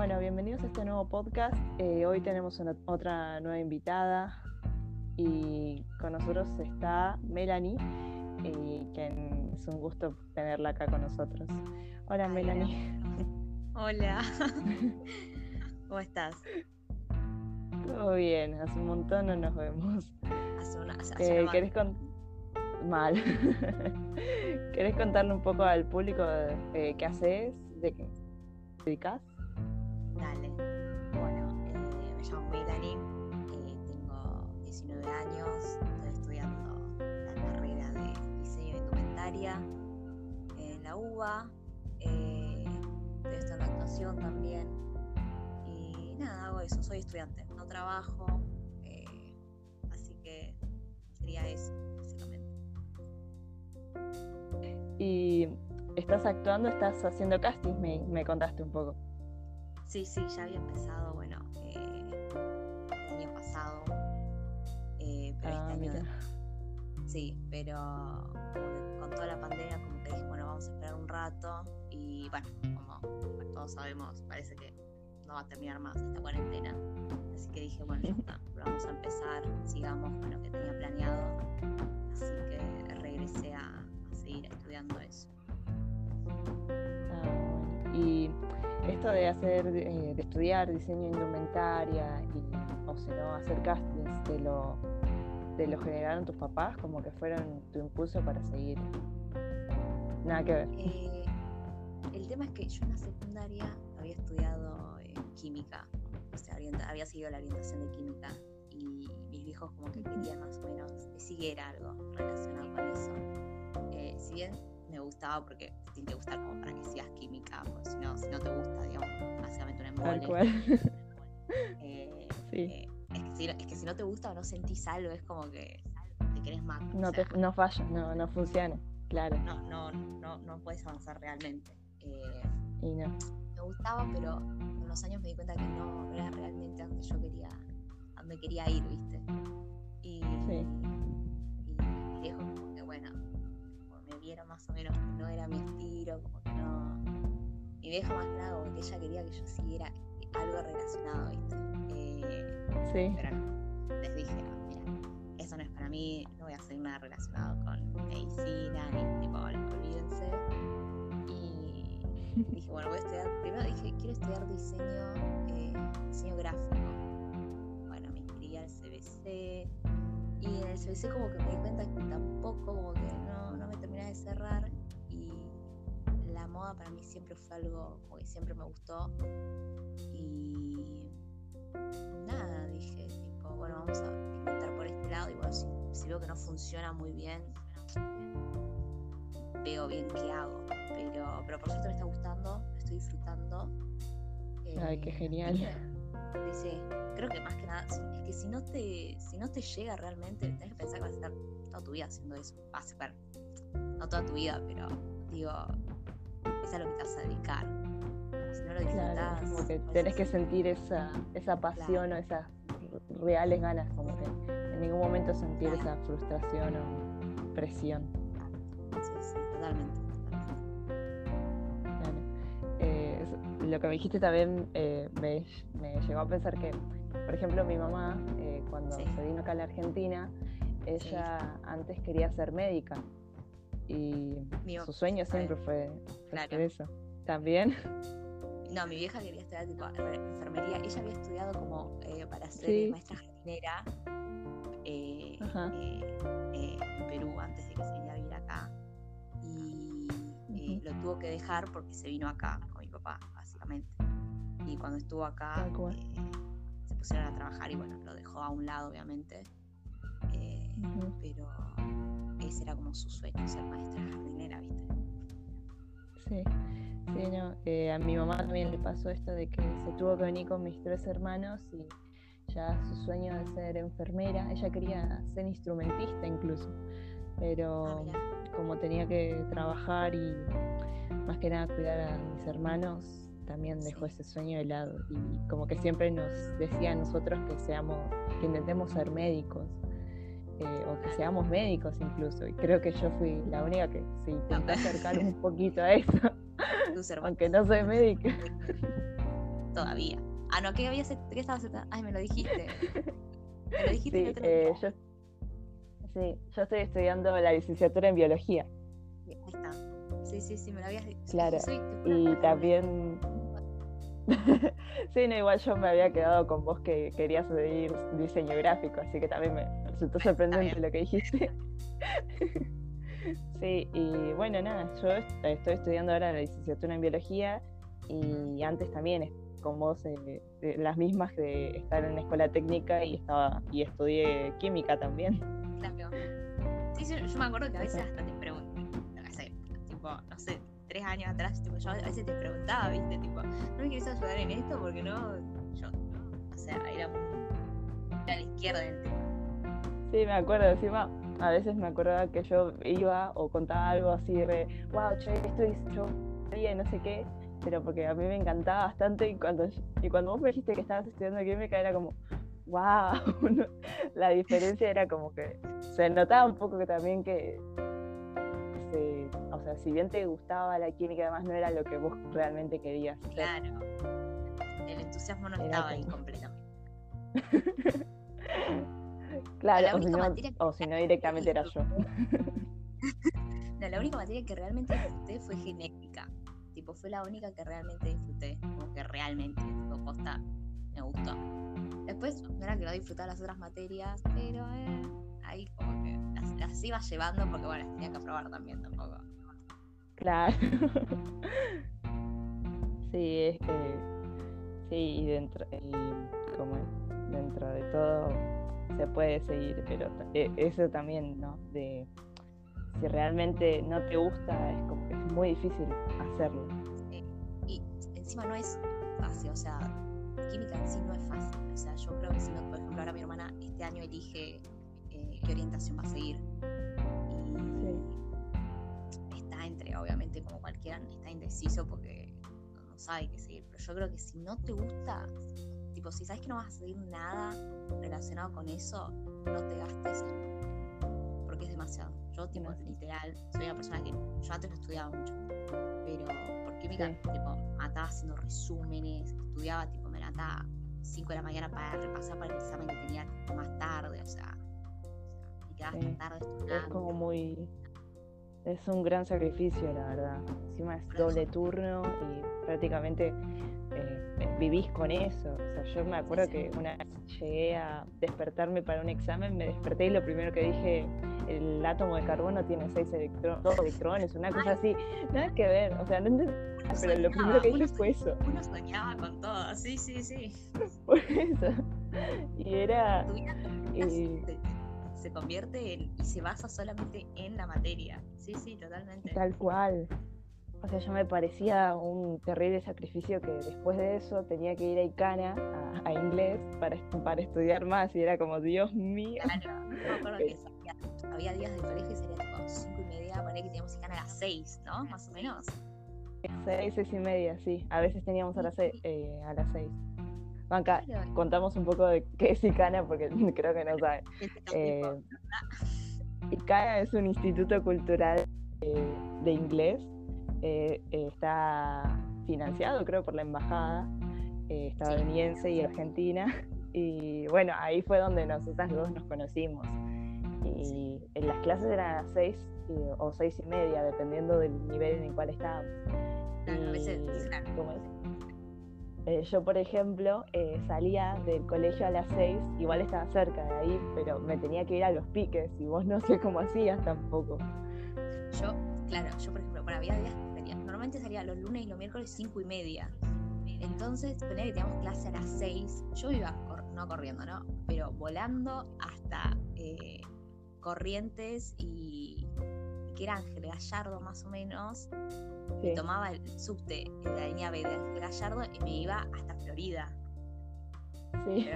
Bueno, bienvenidos a este nuevo podcast. Eh, hoy tenemos otra nueva invitada y con nosotros está Melanie, eh, que es un gusto tenerla acá con nosotros. Hola Melanie. Hola. ¿Cómo estás? Todo bien, hace un montón no nos vemos. Hace una, eh, ¿Querés Mal. ¿Querés contarle un poco al público eh, qué haces? ¿De qué te dedicas? Indumentaria en la UBA, estoy estudiando actuación también y nada, hago eso, soy estudiante, no trabajo, así que sería eso. Y estás actuando, estás haciendo casting, me, contaste un poco. Sí, sí, ya había empezado, bueno, eh, el año pasado, eh, pero este ah, año... Sí, pero con toda la pandemia como que dije, bueno, vamos a esperar un rato y bueno, como todos sabemos, parece que no va a terminar más esta cuarentena. Así que dije, bueno, ya está, vamos a empezar, sigamos con lo que tenía planeado. Así que regresé a, estudiando eso. Ah, y esto de hacer, eh, de estudiar diseño indumentaria y, o si no, hacer castings, ¿te lo, ¿te lo generaron tus papás? Como que fueron tu impulso para seguir. Nada que ver. Eh, el tema es que yo en la secundaria había estudiado química, o sea, había seguido la orientación de química y mis viejos como que querían más o menos que siguiera algo relacionado con eso si bien me gustaba porque te tiene que gustar como para que sigas química, porque si no, si no te gusta, digamos, básicamente un embole. Eh, eh, es, que si, es, que si, no te gusta o no sentís algo, es como que te querés más. No, te, no falla, no, no funciona, claro. No, no, no, no puedes avanzar realmente. Eh, y no. Me gustaba, pero con los años me di cuenta que no, era realmente donde yo quería, donde quería ir, ¿viste? Y, sí. y, y como que bueno, vieron más o menos que no era mi estilo, como que no. Mi vieja más nada, como que ella quería que yo siguiera algo relacionado, ¿viste? Eh, sí. Pero les dije, mira, eso no es para mí, no voy a hacer nada relacionado con medicina, ni tipo, olvídense. Y dije, bueno, voy a estudiar, primero dije, quiero estudiar diseño, eh, diseño gráfico. Bueno, me inscribí al CBC. Y en el CBC como que me di cuenta que tampoco como que de cerrar y la moda para mí siempre fue algo que siempre me gustó y nada, dije tipo, bueno, vamos a intentar por este lado y bueno, si, veo que no funciona muy bien, veo bien qué hago, pero, pero por suerte me está gustando, estoy disfrutando. Ay, qué eh, genial. Dice, creo que más que nada, es que si no te, si no te llega realmente, tenés que pensar que vas a estar toda tu vida haciendo eso. Vas a estar no toda tu vida, pero digo, es a lo que te vas a dedicar. Si no lo disfrutas. como que tenés que sentir esa, esa pasión o esas reales ganas, como que en ningún momento sentir esa frustración o presión. Sí, sí, totalmente. Claro. Eh, lo que me dijiste también eh, me, me, llegó a pensar que, por ejemplo, mi mamá, eh, cuando se vino acá a la Argentina, ella antes quería ser médica y su sueño siempre fue, hacer eso. ¿También? No, mi vieja quería estudiar tipo enfermería. Ella había estudiado como eh, para ser maestra jardinera eh, eh, en Perú antes de que se viniera a vivir acá. Y lo tuvo que dejar porque se vino acá con mi papá, básicamente. Y cuando estuvo acá se pusieron a trabajar y bueno, lo dejó a un lado, obviamente. Pero ese era como su sueño, ser maestra jardinera, ¿viste? Sí, sí, no. Eh, a mi mamá también le pasó esto de que se tuvo que venir con mis tres hermanos y ya su sueño de ser enfermera, ella quería ser instrumentista incluso, pero ah, como tenía que trabajar y más que nada cuidar a mis hermanos, también dejó ese sueño de lado. Y como que siempre nos decía a nosotros que seamos, que intentemos ser médicos eh, o que seamos médicos incluso. Y creo que yo fui la única que se intentó acercar un poquito a eso, aunque no soy médica. todavía. Ah, no, ¿qué, habías, qué estabas Ay, me lo dijiste. Me lo dijiste sí, otro eh, yo, sí, yo estoy estudiando la licenciatura en biología. Ahí está. Sí, sí, sí, me lo habías dicho. Claro, soy- Y también. sí, no, igual yo me había quedado con vos que querías seguir diseño gráfico, así que también me resultó sorprendente lo que dijiste. sí, y bueno, nada, yo est- estoy estudiando ahora la licenciatura en biología y antes también con vos eh, de las mismas de estar en la escuela técnica y estaba y estudié química también. Claro. Sí, yo, yo me acuerdo que a veces hasta te pregunté, no sé, tipo, no sé, tres años atrás, tipo, yo a veces te preguntaba, viste, tipo, ¿no me quieres ayudar en esto? Porque no, yo, o sea, era, era a la izquierda del tema. Sí, me acuerdo, encima a veces me acordaba que yo iba o contaba algo así de, wow, che, esto hice yo y no sé qué, pero porque a mí me encantaba bastante y cuando, y cuando vos me dijiste que estabas estudiando química era como, wow, la diferencia era como que se notaba un poco que también que, se- o sea, si bien te gustaba la química, además no era lo que vos realmente querías. Claro. El entusiasmo no estaba ahí completamente. Claro, La o si, no, materia que- o si no directamente era yo. No, la única materia que realmente disfruté fue genética. Tipo, fue la única que realmente disfruté. Como que realmente, tipo, posta, me gustó. Después, no era que no disfrutaba las otras materias, pero eh, ahí como que las, las iba llevando porque, bueno, las tenía que aprobar también tampoco. Claro. Sí, es que sí, y dentro, y como dentro de todo se puede seguir, pero e- eso también, ¿no? De si realmente no te gusta, es como es muy difícil hacerlo. Y encima no es fácil, o sea, química en sí no es fácil. O sea, yo creo que si no, por ejemplo, ahora mi hermana este año elige eh, qué orientación va a seguir. Y está entre, obviamente, como cualquiera, está indeciso porque no sabe qué seguir. Pero yo creo que si no te gusta, tipo, si sabes que no vas a seguir nada relacionado con eso, no te gastes en- porque es demasiado. Yo, tipo, literal, soy una persona que yo antes no estudiaba mucho, pero por química, Sí. tipo, mataba haciendo resúmenes, estudiaba, tipo, me levantaba 5 de la mañana para repasar para el examen que tenía más tarde, o sea, quedaba hasta Sí. tarde Es estudiando. como muy. Es un gran sacrificio, la verdad. Encima es doble turno y prácticamente eh, vivís con eso. O sea, yo me acuerdo sí. que una vez llegué a despertarme para un examen, me desperté y lo primero que dije, el átomo de carbono tiene seis electrones, dos electrones, una cosa así. Nada que ver, o sea, no entendí, pero lo primero que dije fue eso. Uno soñaba con todo, sí, sí, sí. Por eso. Y era. Y- se, se convierte en, y se basa solamente en la materia. Sí, sí, totalmente. Tal cual. O sea, yo me parecía un terrible sacrificio que después de eso tenía que ir a Icana, a, a inglés, para, para estudiar más. Y era como, Dios mío. Claro, yo me acuerdo que salía- había días de colegio y sería tipo 5 y media, para que teníamos ir a las 6, ¿no? Más o menos. Seis, seis y media, sí. A veces teníamos a las seis. eh, a las seis. Banca, Claro, contamos un poco de qué es Icana porque creo que no saben. este Eh, ICANA es un instituto cultural eh, de inglés. Eh, eh, está financiado, creo, por la embajada eh, estadounidense y argentina. Y bueno, ahí fue donde nosotras dos nos conocimos. Y en las clases eran a las seis o seis y media, dependiendo del nivel en el cual estábamos. claro, a veces, claro, ¿cómo es? Eh, yo, por ejemplo, eh, salía del colegio a las 6, igual estaba cerca de ahí, pero me tenía que ir a los piques y vos no sé cómo hacías tampoco. yo, claro, yo por ejemplo, bueno, había días salía, normalmente salía los lunes y los miércoles 5 y media. Entonces, ponía que teníamos clase a las 6, yo iba, cor- no corriendo, ¿no? Pero volando hasta eh, Corrientes y, y que era Ángel Gallardo más o menos. Sí. Me tomaba el subte de la línea B de Ángel Gallardo y me iba hasta Florida. Sí.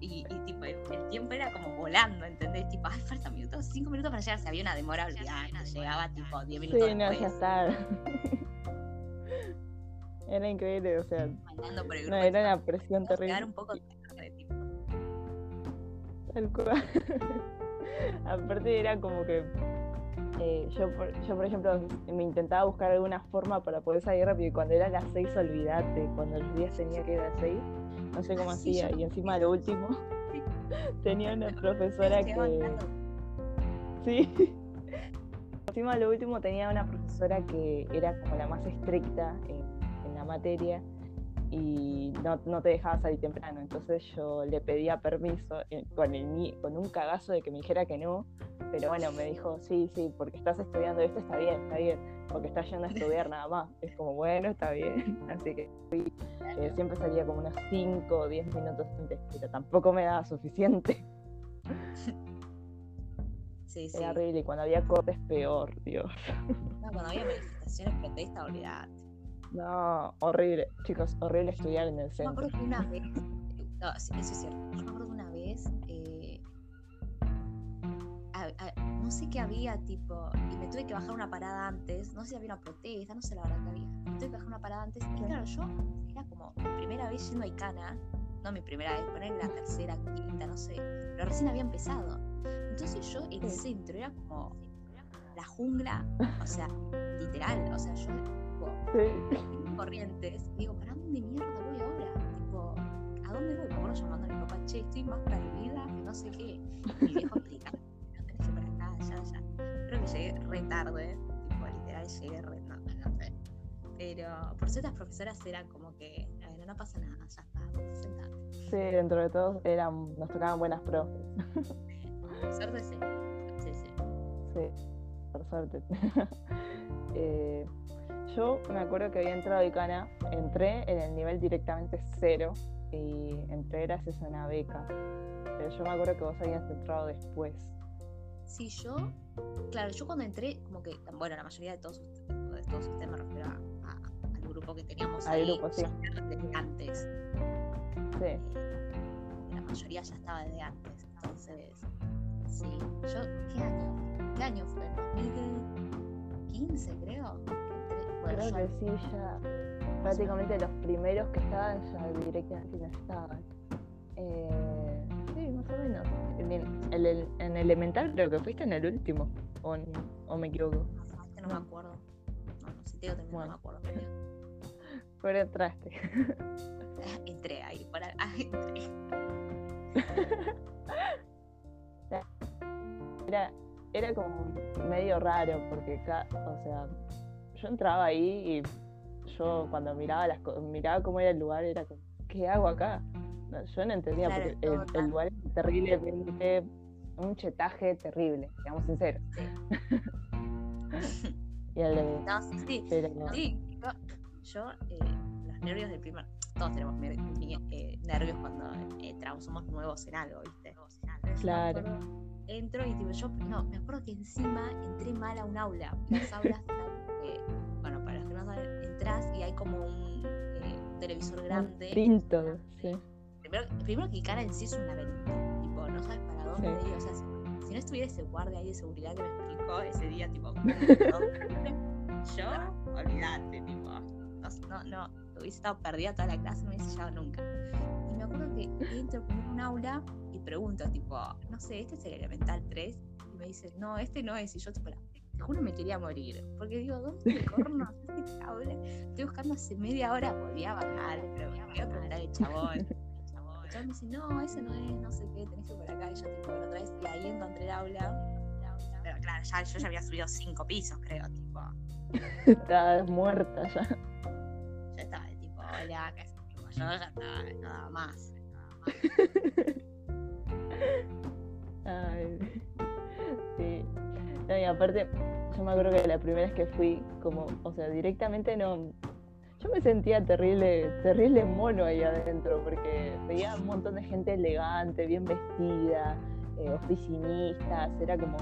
Y, y, tipo, el, el tiempo era como volando, ¿entendés? Tipo, ay, falta minutos, 5 minutos para llegar. Si había una demora, olvidada, llegaba tipo 10 minutos Sí, no, ya después. Era increíble, o sea, Mandando por el no, era una presión terrible. un poco tarde, tipo. Tal cual. Aparte era como que eh, yo, por, yo, por ejemplo, me intentaba buscar alguna forma para poder salir rápido y cuando era las 6, olvídate, cuando los días tenía que ir a las 6, no sé cómo hacía. Y encima lo último, tenía una profesora que... Sí. Encima lo último tenía una profesora que era como la más estricta en la materia y no, no, te dejaba salir temprano. Entonces yo le pedía permiso eh, con, el, con un cagazo de que me dijera que no, pero bueno, me dijo, sí, sí, porque estás estudiando esto está bien, está bien, porque estás yendo a estudiar nada más. Es como, bueno, está bien. Así que eh, siempre salía como unos 5 o 10 minutos antes, pero tampoco me daba suficiente. Sí, sí. Era horrible y cuando había cortes peor, Dios. No, cuando había manifestaciones protestas, olvidate. No, horrible, chicos, horrible estudiar en el centro. Yo me acuerdo que una vez, no, eso es cierto, yo me acuerdo que una vez, eh, no sé qué había, tipo, y me tuve que bajar una parada antes, no sé si había una protesta, no sé la verdad que había, me tuve que bajar una parada antes, y claro, yo era como mi primera vez yendo a Icana, no mi primera vez, poner la tercera, quinta, no sé, pero recién había empezado. Entonces yo, el centro era como la jungla, o sea, literal, o sea, yo sí. corrientes. Digo, ¿para dónde mierda voy ahora? Tipo, ¿a dónde voy? Me acuerdo llamando a mi papá, che, estoy más perdida que no sé qué. Mi viejo explicando, no ya, ya. Creo que llegué re tarde, tipo, literal, llegué re tarde, no sé. Pero por ciertas profesoras eran como que, bueno, no pasa nada, ya está, sentate. Sí, dentro de todo eran, nos tocaban buenas profes. Por suerte sí. Sí, sí. Sí, por suerte. eh, yo me acuerdo que había entrado a Icana, entré en el nivel directamente cero y entré gracias a una beca. Pero yo me acuerdo que vos habías entrado después. Sí, yo, claro, yo cuando entré, como que, bueno, la mayoría de todos, de todos ustedes me refiero a, al grupo que teníamos al ahí grupo, sí. desde antes. Sí. Eh, la mayoría ya estaba desde antes. Entonces, sí. Yo, ¿qué año? ¿Qué año fue? 2015, creo creo que sí, ya prácticamente los primeros que estaban ya directamente no estaban. Eh, más o menos. En, el, en elemental creo que fuiste en el último, o, o me equivoco. No, es que no, me acuerdo. No, no, si te digo también bueno. no me acuerdo. Pero entraste. entré ahí, para, ah, entré. era, era como medio raro porque, o sea, yo entraba ahí y yo cuando miraba las miraba cómo era el lugar era como, ¿qué hago acá? Yo no entendía porque el, el, lugar es terriblemente un chetaje terrible, digamos sincero. Sí. y el de, no, sí, sí. Pero, sí yo, yo eh, los nervios del primer, todos tenemos eh, nervios cuando entramos, somos nuevos en algo, ¿viste? Claro. entro y tipo, yo, no, me acuerdo que encima entré mal a un aula. Las aulas bueno, para los que no saben, entras y hay como un, eh, televisor grande. Pinto, sí. Primero, primero que cara en sí es un laberinto, tipo, no sabes para dónde ir, o sea, si, si, no estuviera ese guardia ahí de seguridad que me explicó ese día, tipo, yo, olvídate, tipo, no, no, no, hubiese estado perdida toda la clase, no hubiese llegado nunca. Y me acuerdo que entro en un aula y pregunto, tipo, no sé, ¿este es el elemental 3? Y me dice, no, este no es, y yo, tipo, te juro me quería morir. Porque digo, ¿dónde corno este cable? Estoy buscando hace media hora, podía bajar, pero me voy a al chabón. Chabón me dice, no, ese no es, no sé qué, tenés que ir por acá. Y yo tipo, lo traes y ahí encontré el aula. Pero claro, ya, yo ya había subido cinco pisos, creo, tipo. Estabas muerta ya. Yo estaba de tipo, hola, que tipo, yo ya estaba, nada más. Nada más. Ay, sí. No, y aparte, yo me acuerdo que la primera vez que fui, como, o sea, directamente no. Yo me sentía terrible, terrible mono ahí adentro, porque veía un montón de gente elegante, bien vestida, eh, oficinistas, era como,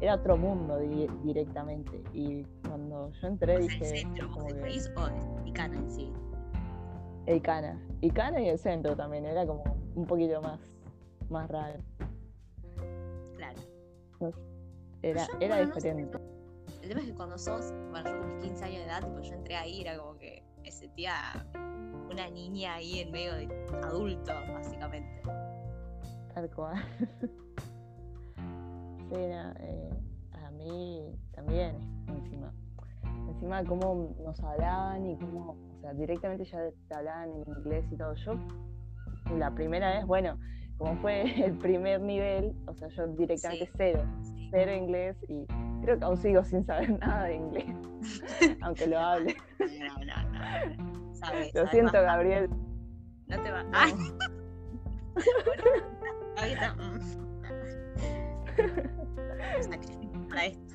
era otro mundo directamente. Y cuando yo entré dije. ¿El centro como de país o Icana en sí? Icana. Icana y el centro también, era como un poquito más, más raro. Claro. Era, era diferente. el tema es que cuando sos, bueno, yo con mis 15 años de edad, tipo, yo entré ahí, era como que me sentía una niña ahí en medio de adultos, básicamente. Tal cual. sí, no, eh, a mí también, encima. Encima cómo nos hablaban y cómo, o sea, directamente ya te hablaban en inglés y todo. Yo, la primera vez, bueno, como fue el primer nivel, o sea, yo directamente cero, cero inglés y creo que aún sigo sin saber nada de inglés, aunque lo hable. No, no, no. Lo siento, Gabriel. No te va. ¡Ay! ahorita. para esto.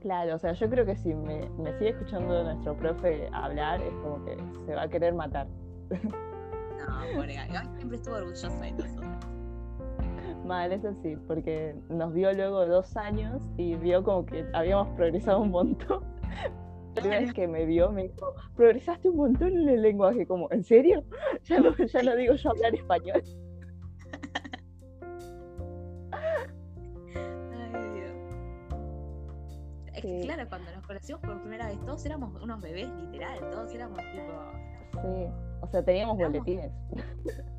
Claro, o sea, yo creo que si me, me sigue escuchando nuestro profe hablar, es como que se va a querer matar. No, pobre siempre estuvo orgulloso de nosotros. Mal, eso sí, porque nos vio luego dos años y vio como que habíamos progresado un montón. La primera vez que me vio me dijo, progresaste un montón en el lenguaje, como, ¿en serio? Ya no, ya no digo yo hablar español. Ay, Dios. Es que claro, cuando nos conocimos por primera vez, todos éramos unos bebés, literal, todos éramos tipo... Sí, o sea, teníamos boletines.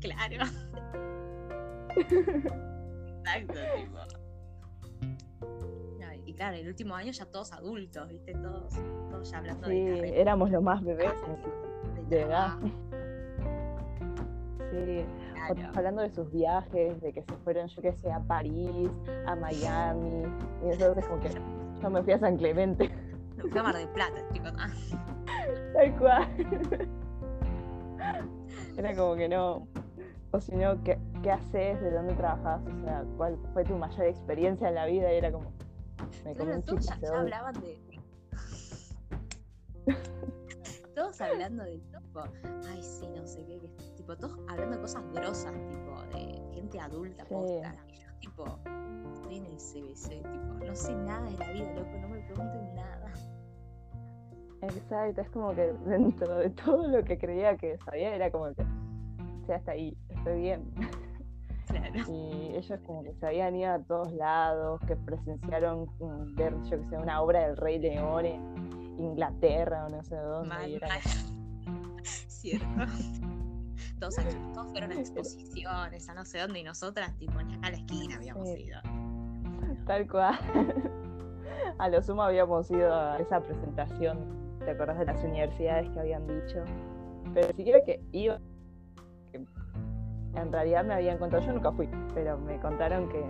Claro. Exacto, tipo claro, el último año ya todos adultos, ¿viste? Todos, todos ya hablando sí, de éramos los más bebés de, edad. Sí, hablando de sus viajes, de que se fueron, yo que sé, a París, a Miami, y eso es como que yo me fui a San Clemente. Me fui a Mar del Plata, chicos. Ah. Tal cual. Era como que no. O si no, ¿qué, ¿qué haces? ¿De dónde trabajas? O sea, ¿cuál fue tu mayor experiencia en la vida? Y era como, todos ya, hablaban de. todos hablando de tipo, ay sí, no sé qué, tipo, todos hablando de cosas grosas, tipo, de gente adulta, posta. Y yo tipo, estoy en el CBC, tipo, no sé nada de la vida, loco, no me pregunten nada. Exacto, es como que dentro de todo lo que creía que sabía era como que, o sea, hasta ahí, estoy bien. Y ellos como que se habían ido a todos lados, que presenciaron mm, ver, yo que sé, una obra del Rey León en Inglaterra o no sé dónde. Cierto. todos, todos, fueron a exposiciones, a no sé dónde, y nosotras, tipo, ni acá a la esquina habíamos ido. Tal cual. a lo sumo habíamos ido a esa presentación, ¿te acuerdas de las universidades que habían dicho? Pero siquiera que iba en realidad me habían contado, yo nunca fui, pero me contaron que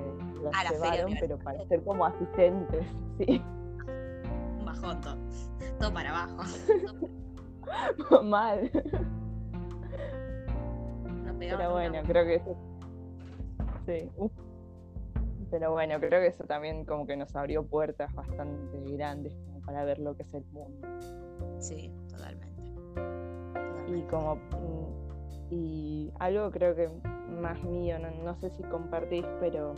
los llevaron, pero para ser como asistentes, sí. Un bajón todo, todo para abajo. Mal. pero bueno, creo que eso. Sí. Pero bueno, creo que eso también como que nos abrió puertas bastante grandes como para ver lo que es el mundo. Sí, totalmente. Y como mm, y algo creo que más mío, no, sé si compartís, pero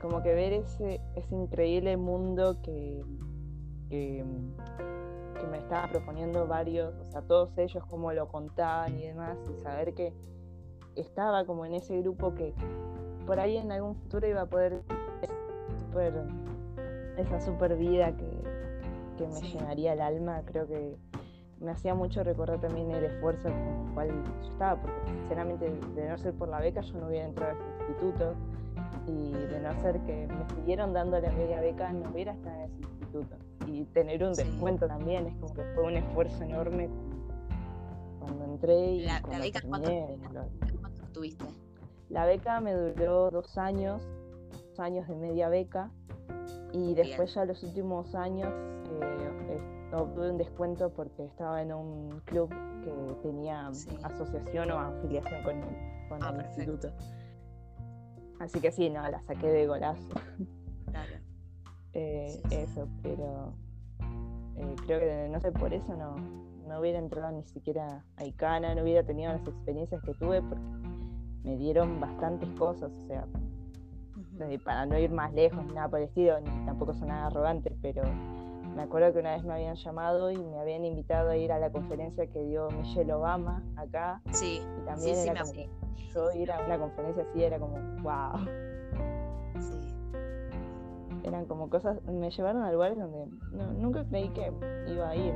como que ver ese, ese increíble mundo que, que, me estaba proponiendo varios, o sea, todos ellos como lo contaban y demás, y saber que estaba como en ese grupo que por ahí en algún futuro iba a poder esa super vida que, que me llenaría el alma, creo que me hacía mucho recordar también el esfuerzo con el cual yo estaba, porque sinceramente de no ser por la beca yo no hubiera entrado a este instituto. Y de no ser que me siguieron dando la media beca no hubiera estado en ese instituto. Y tener un descuento también es como que fue un esfuerzo enorme cuando entré y la, la beca ¿cuánto, tuviste? La beca me duró dos años, dos años de media beca. Y después ya los últimos años eh, obtuve un descuento porque estaba en un club que tenía asociación o afiliación con, con ah, el instituto. Así que sí, no, la saqué de golazo. Claro. Eh, eso, pero eh, creo que no sé, por eso no, no hubiera entrado ni siquiera a ICANA, no hubiera tenido las experiencias que tuve porque me dieron bastantes cosas, o sea, para no ir más lejos, nada por el estilo, ni tampoco son nada arrogante, pero me acuerdo que una vez me habían llamado y me habían invitado a ir a la conferencia que dio Michelle Obama acá. Sí. Y también era como, yo ir a una conferencia así era como, wow. Sí. Eran como cosas, me llevaron a lugares donde nunca creí que iba a ir.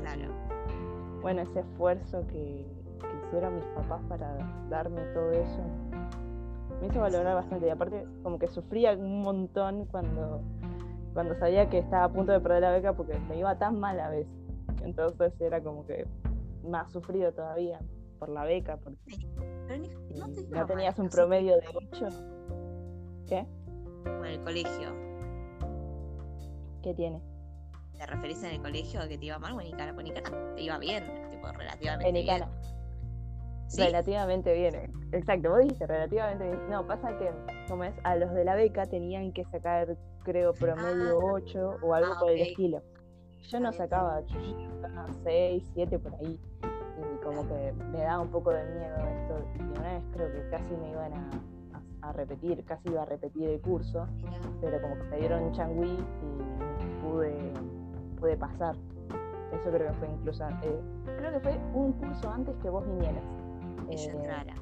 claro. Bueno, ese esfuerzo que, que hicieron mis papás para darme todo eso, me hizo valorar bastante. Y aparte, como que sufría un montón cuando, cuando sabía que estaba a punto de perder la beca porque me iba tan mal a veces. Entonces era como que más sufrido todavía por la beca, porque Pero no, te iba no tenías mal, un promedio de 8. ¿Qué? En el colegio. ¿Qué tiene? ¿Te referís en el colegio a que te iba mal o en Icana? Pues en Icana te iba bien, tipo, relativamente En bien. ¿Sí? Relativamente bien. eh. Exacto, vos dijiste relativamente bien. No, pasa que, como es, a los de la beca tenían que sacar, creo, promedio 8 o algo ah, por el estilo. Yo no sacaba 8, yo sacaba 6, 7 por ahí. Y como que me daba un poco de miedo esto. Y una vez creo que casi me iban a, a- a repetir, casi iba a repetir el curso, pero como que me dieron changui y pude, pude pasar. Eso creo que fue incluso, eh, creo que fue un curso antes que vos vinieras. que yo Eh, entrara.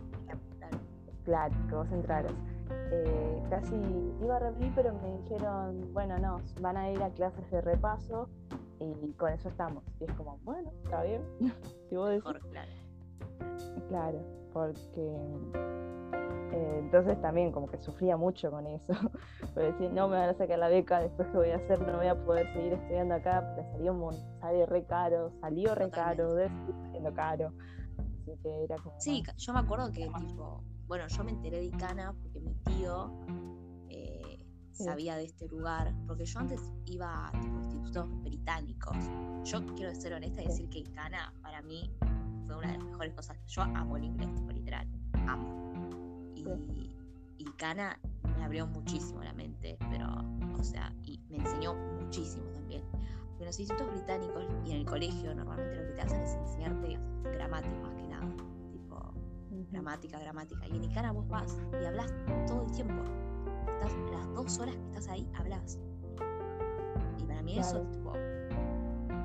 Claro, que vos entraras. Eh, casi iba a repetir, pero me dijeron, bueno, no, van a ir a clases de repaso y con eso estamos. Y es como, bueno, está bien. si vos decís, Mejor, claro. claro, porque eh, entonces también como que sufría mucho con eso. Porque decir, no me van a sacar la beca, después qué voy a hacer, no voy a poder seguir estudiando acá, porque salió un sale re caro, salió re caro, debe saliendo caro. Así que era como. Sí, más- yo me acuerdo que, tipo, bueno, yo me enteré de Icana mi tío eh, sabía de este lugar, porque yo antes iba a tipo, institutos británicos. Yo quiero ser honesta y decir que Icana para mí fue una de las mejores cosas. Yo amo el inglés, tipo, literal, amo. Y, y Icana me abrió muchísimo la mente, pero, o sea, y me enseñó muchísimo también. Porque en los institutos británicos y en el colegio normalmente lo que te hacen es enseñarte gramática más que nada. Gramática, gramática. Y en Icana vos vas y hablas todo el tiempo. Estás, las dos horas que estás ahí, hablas. Y para mí eso, Claro. tipo,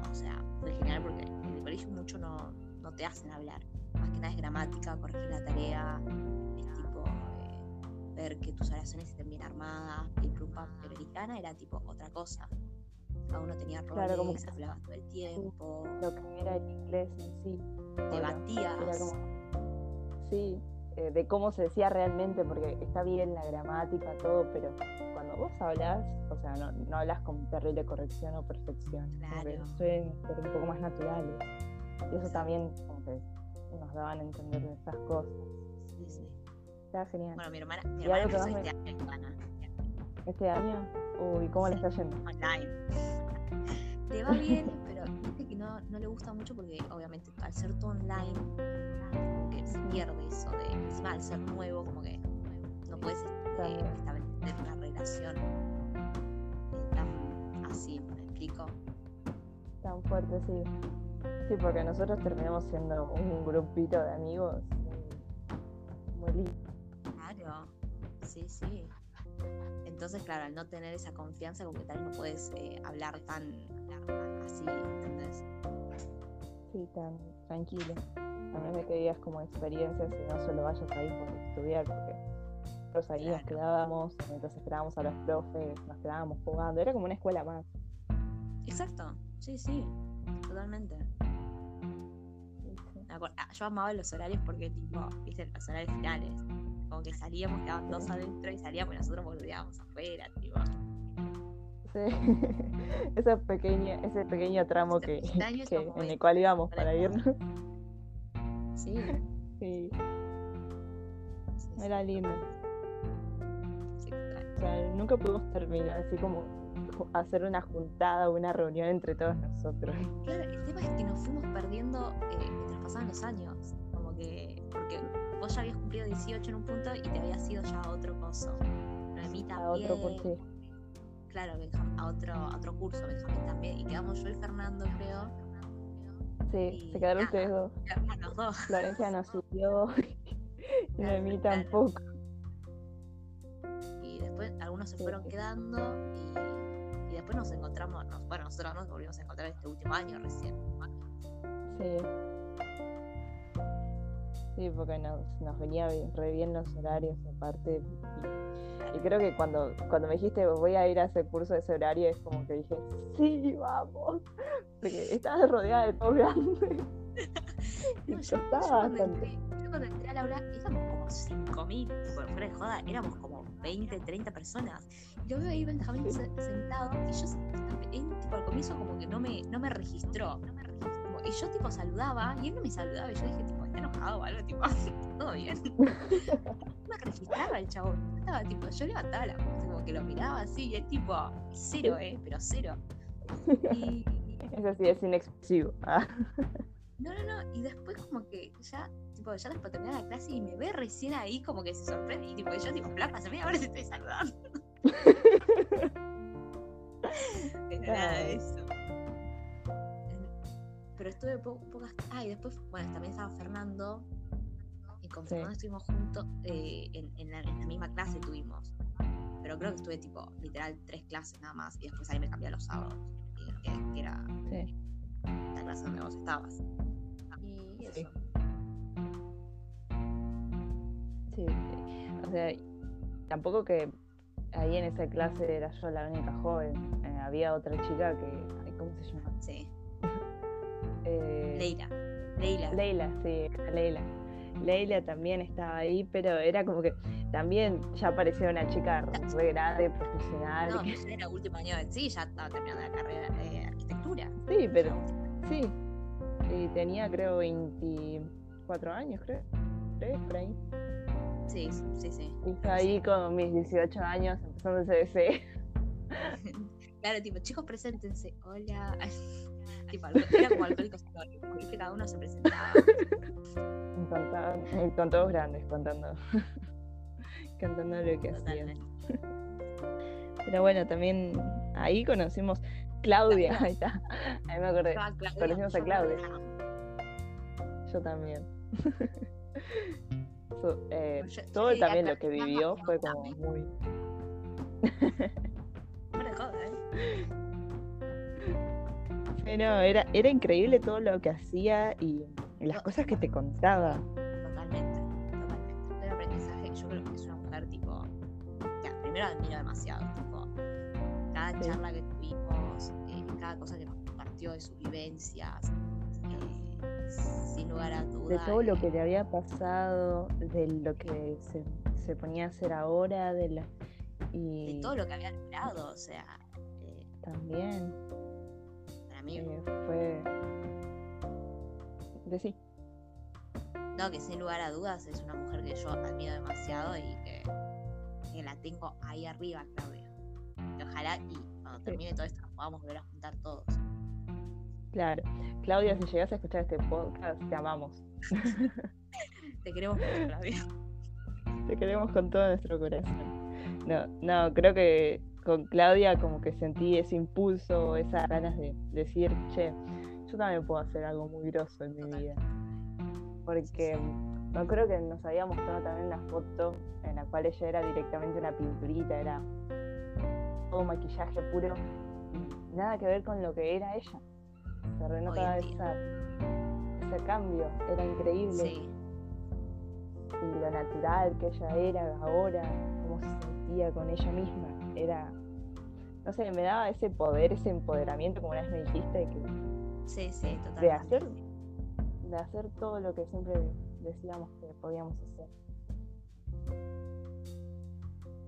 o sea, fue genial porque en el colegio mucho no, no te hacen hablar. Más que nada es gramática, corregir la tarea, es tipo eh, ver que tus oraciones estén bien armadas, pim, plum, pam. Pero en Icana era tipo otra cosa. Cada uno tenía roles, Claro, como que- hablabas todo el tiempo, lo que era el inglés en sí. Debatías. era como- sí, eh, de cómo se decía realmente, porque está bien la gramática, todo, pero cuando vos hablas, o sea, no, no hablas con terrible corrección o perfección, Claro. suelen ser un poco más naturales. Y eso también como que nos daban a entender de estas cosas. Sí, sí. Está genial. Bueno, mi hermana, mi hermana empezó me- este año Este año, uy, ¿cómo le Sí. está yendo? online. Le va bien, pero no, no le gusta mucho porque obviamente al ser todo online, como que se pierde eso de, encima al ser nuevo, como que no puedes También. establecer una relación eh, tan así, ¿me explico? Tan fuerte, sí. Sí, porque nosotros terminamos siendo un grupito de amigos muy, muy lindo. Claro, sí, sí. Entonces, claro, al no tener esa confianza, como que tal vez no puedes eh, hablar tan así, ¿entendés? Sí, tan tranquilo. A menos de que digas como experiencias y no solo vayas ahí por estudiar, porque nosotros ahí nos quedábamos, mientras esperábamos a los profes, nos quedábamos jugando. Era como una escuela más. Exacto, sí, sí, totalmente. Ah, Yo amaba los horarios porque, tipo, viste, los horarios finales. Como que salíamos, quedaban dos adentro y salíamos y nosotros volvíamos afuera, tipo. Ese, pequeño, ese pequeño tramo que, en el cual íbamos para irnos. Sí, Sí, era lindo. O sea, nunca pudimos terminar así como hacer una juntada o una reunión entre todos nosotros. Claro, el tema es que nos fuimos perdiendo eh, mientras pasaban los años. Como que, porque vos ya habías cumplido 18 en un punto y te habías ido ya a otro coso. También. A otro por. Claro, a otro, a otro curso, Benjamín también. Y quedamos yo y Fernando, creo. Sí, Y se quedaron nada. ustedes dos. Quedamos los dos. Florencia no siguió. y Noemí claro. tampoco. Y después algunos se fueron sí. quedando y, y después nos encontramos, nos- bueno, nosotros nos volvimos a encontrar este último año recién. Sí. Sí, porque nos, nos venía bien- re bien los horarios aparte. Y, y creo que cuando, cuando me dijiste voy a ir a ese curso de ese horario es como que dije, sí, vamos. Porque estabas rodeada de todos grandes. No, yo, cuando bastante. entré, cuando entré al aula éramos como 5.000, por fuera de joda, éramos como 20, 30 personas. Y lo veo ahí Benjamín se- sentado y yo él, tipo, al comienzo como que no me, no me registró. No me registró. Y yo tipo saludaba y él no me saludaba y yo dije tipo, está enojado o algo, tipo, todo bien. Me registraba el chabón. Estaba tipo, yo levantaba la voz, como que lo miraba así y él tipo, cero, eh, pero cero. Y, Eso sí es inexpresivo. Ah, No, no, no, y después como que ya, tipo, ya después terminé la clase y me ve recién ahí como que se sorprende y tipo, yo tipo, flaca, hace media hora te estoy saludando. Estuve po- pocas... Ah, y después, bueno, también estaba Fernando y con Sí. Fernando estuvimos juntos, eh, en, en la, en la misma clase tuvimos. Pero creo que estuve tipo, literal, tres clases nada más y después ahí me cambié a los sábados, que, que era sí. la clase donde vos estabas. Y eso. Sí. Sí. O sea, tampoco que ahí en esa clase era yo la única joven. eh, había otra chica que. ¿Cómo se llama? Sí. Eh, Leila. Leila. Leila, sí, Leila. Leila también estaba ahí, pero era como que también ya parecía una chica re grande, profesional. No, que- era último año de sí, ya estaba terminando la carrera de arquitectura. Sí, pero sí. Y tenía creo 24 años, creo. ¿Tres? Por ahí. Sí, sí, sí. Y yo ahí con mis 18 años empezando el CDC. Claro, tipo, chicos, preséntense. Hola. Tipo, era como alcohólicos anónimos, ¿viste? Cada uno se presentaba. Contaban- eh, con todos grandes contando. contando lo que hacían. Totalmente. Pero bueno, también ahí conocimos Claudia. Ahí está. Ahí me acordé. Claudia, Conocimos a Claudia. Yo también. So- eh, Yo- yo todo también que lo que vivió fue que como muy. ¿eh? No, era, era increíble todo lo que hacía y, y las No, cosas que te contaba. Totalmente, totalmente. El aprendizaje, yo creo que es una mujer tipo. que primero admiro demasiado. Tipo, cada Sí. charla que tuvimos, eh, cada cosa que nos compartió de sus vivencias, eh, sin lugar a duda. De todo lo eh, que le había pasado, de lo que se, se ponía a hacer ahora, de la. Y de todo lo que había logrado, o sea, eh, también eh, fue. De sí. no, que sin lugar a dudas es una mujer que yo admiro demasiado y que, que la tengo ahí arriba, Claudia. Y ojalá y cuando termine todo esto nos podamos volver a juntar todos. Claro. Claudia, si llegas a escuchar este podcast, te amamos. Te queremos mucho, Claudia. Te queremos con todo nuestro corazón. No, no, creo que con Claudia como que sentí ese impulso, esas ganas de decir, che, yo también puedo hacer algo muy grosso en mi vida. Porque no creo que nos había mostrado también una foto en la cual ella era directamente una pinturita, era todo maquillaje puro, nada que ver con lo que era ella. Se renotaba esa, ese cambio, era increíble. Sí, y lo natural que ella era ahora, cómo se sentía con ella misma, era, no sé, me daba ese poder, ese empoderamiento, como una vez me dijiste, que, sí, sí, totalmente. de hacer, de hacer todo lo que siempre decíamos que podíamos hacer.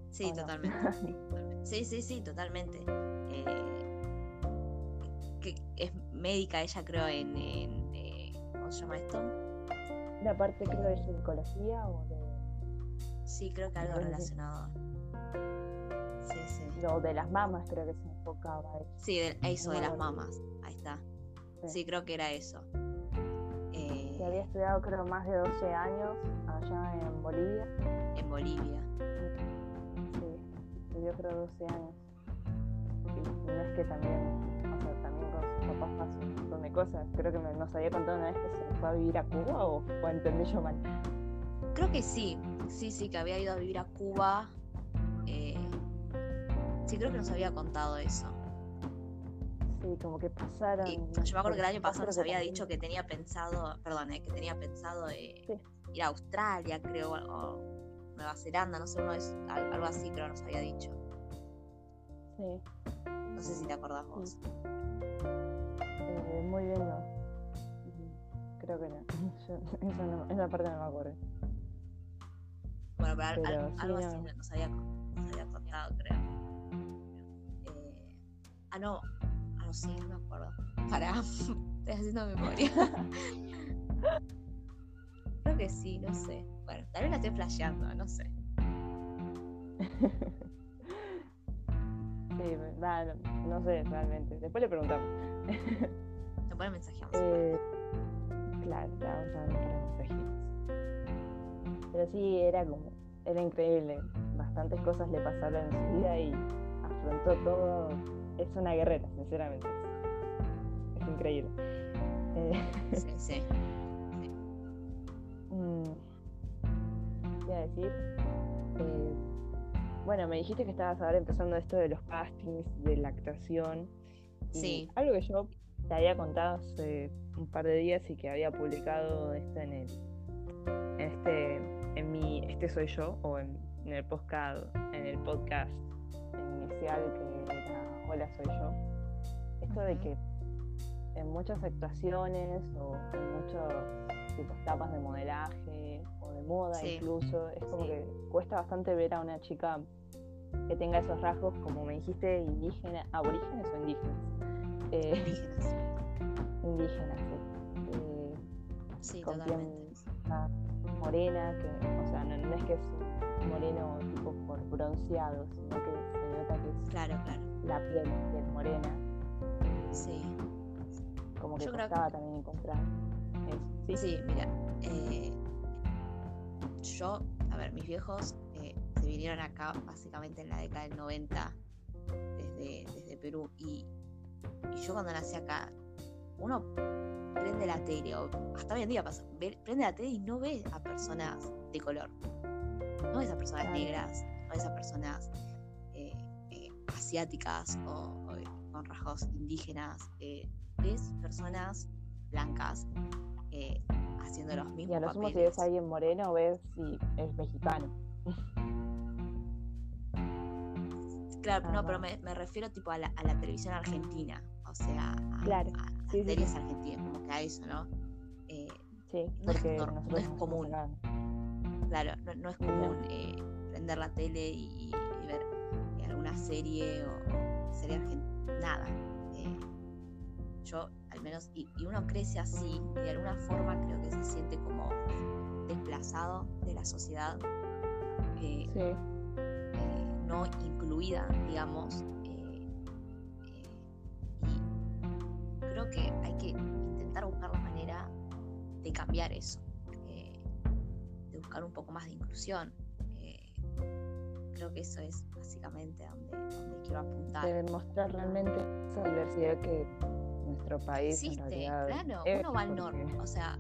Sí, totalmente. totalmente. Sí, sí, sí, totalmente. Eh, que es médica ella, creo, en, en, eh, ¿cómo se llama esto? La parte creo de ginecología o de, Sí, creo que algo relacionado. Sí, sí. no, de las mamas creo que se enfocaba ella. Sí, de, eso de las mamas. Ahí está. Sí. Sí, creo que era eso. Eh, Que había estudiado creo más de 12 años allá en Bolivia. en Bolivia. Sí, estudió creo 12 años. Y no es que también, o sea, también con sus papás pasó un montón de cosas. Creo que me- nos había contado una vez que se fue a vivir a Cuba o, o entendí yo mal. Creo que sí. Sí, sí, que había ido a vivir a Cuba. Eh, sí, creo que nos había contado eso. Sí, como que pasaron. Y yo me acuerdo que el año pasado nos había dicho que tenía pensado, perdón, eh, que tenía pensado eh, Sí. ir a Australia, creo, o Nueva Zelanda, no sé, uno es, al- algo así creo nos había dicho. Sí, No sé si te acordás vos. eh, muy bien, no. Creo que no. Yo- eso no, esa parte no me acuerdo. Bueno, pero, al- Pero al- sí, algo no. así nos había, nos había contado, creo. Ah, no. Ah, no sé, no me acuerdo. Pará, estoy haciendo memoria. creo que sí, no sé. Bueno, tal vez la estoy flasheando, no sé. Sí, no, no sé realmente. Después le preguntamos. Después mensajeamos. Eh, claro, le vamos a de mensajitos. Pero sí, era como, era increíble. Bastantes cosas le pasaron en su vida y afrontó todo. Es una guerrera, sinceramente. Es increíble. Eh, Sí, sí. mm, ¿qué iba a decir? Eh, bueno, me dijiste que estabas ahora empezando esto de los castings, de la actuación. Sí. Algo que yo te había contado hace un par de días y que había publicado esto en el en este en mi este soy yo o en, en el podcast en el podcast inicial que era hola soy yo esto de que en muchas actuaciones o en muchos tipos etapas de modelaje o de moda Sí. incluso es como Sí. que cuesta bastante ver a una chica que tenga esos rasgos como me dijiste indígena aborígenes o indígenas Eh, Indígenas. indígenas sí. Eh, Sí, con piel totalmente. más morena, que, o sea, no, no es que es moreno tipo por bronceado, sino que se nota que es Claro, claro. La piel, piel morena, Sí. como que Yo que- también encontrar. Sí, Sí, mira, eh, yo, a ver, mis viejos eh, se vinieron acá básicamente en la década del 90 desde, desde Perú. Y, y yo cuando nací acá, uno prende la tele, o hasta hoy en día pasa, ve- prende la tele y no ve a personas de color, no ves a personas negras, no ves a personas asiáticas o, o con rasgos indígenas, eh, ves personas blancas eh, haciendo los y mismos a lo sumo si papeles. ves a alguien moreno, ves si es mexicano. Claro, Ah, no, pero va. me, me refiero tipo a la, a la televisión argentina, o sea, a, Claro, a- a las sí, sí, series sí. argentinas, como que a eso, ¿no? Eh, Sí, No es porque no común. claro, no, no es común eh, prender la tele y, alguna serie o, serie argentina, nada. Eh, yo, al menos, y, y uno crece así, y de alguna forma creo que se siente como desplazado de la sociedad. eh, Sí, eh, no incluida, digamos. y creo que hay que intentar buscar la manera de cambiar eso, de buscar un poco más de inclusión. Creo que eso es básicamente donde, donde quiero apuntar. de demostrar realmente esa diversidad que nuestro país en Existe, realidad claro, es, uno va al porque- norte, o sea,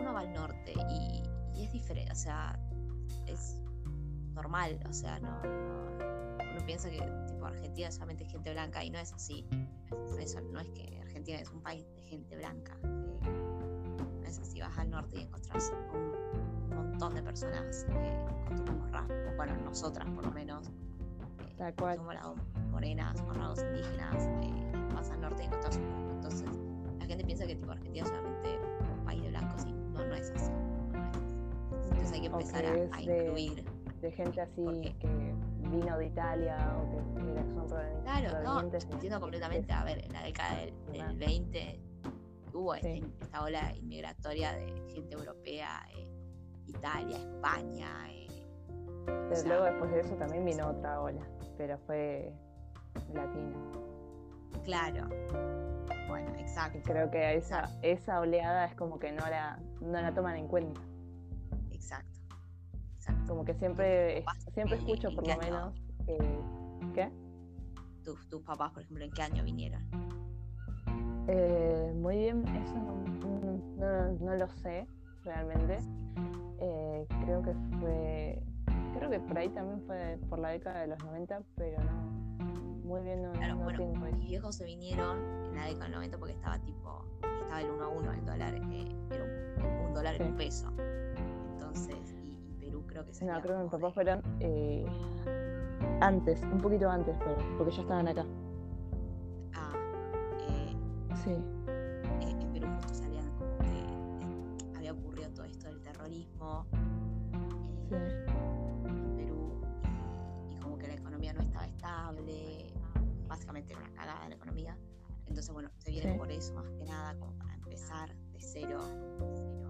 uno va al norte y, y es diferente, o sea, es normal, o sea, no, no- uno piensa que tipo Argentina solamente es gente blanca y no es así. Eso no es que Argentina es un país de gente blanca. eh, no es así, vas al norte y encontrás un montón de personas eh, con tus mismos rasgos, bueno, nosotras por lo menos, eh, Tal cual. somos morenas, con rasgos indígenas, eh, vas al norte y encontrás un rasgo. Entonces, la gente piensa que tipo Argentina es solamente un país de blancos y no, no es así. no es así. Entonces hay que O empezar que a, a de- incluir. de gente así que vino de Italia o que era- son Claro, no, entiendo completamente. A ver, en la década del, del 20 hubo este- esta ola inmigratoria de gente europea, eh, Italia, España. eh, Pero sea, luego después de eso también vino otra ola, pero fue latina. claro. Bueno, Y exacto, creo que esa, esa oleada es como que no la, no la toman en cuenta. exacto. Exacto. Como que siempre, papás, siempre eh, escucho ¿en por lo menos. ¿Qué? Tus, tus papás, por ejemplo, ¿en qué año vinieron? Eh, muy bien, eso no, no- no lo sé realmente. Eh, creo que fue, creo que por ahí también fue por la década de los 90, pero no, muy bien no, Claro, no bueno, tengo mis viejos se vinieron en la década del 90 porque estaba tipo, estaba el 1 a 1, el dólar, eh, era un, un dólar era un Sí. peso. Entonces, y, y Perú creo que sería No, creo que mis papás fueron eh, antes, un poquito antes, pero, porque ya estaban acá. Ah, eh, Sí, Sí. por eso más que nada, como para empezar de cero.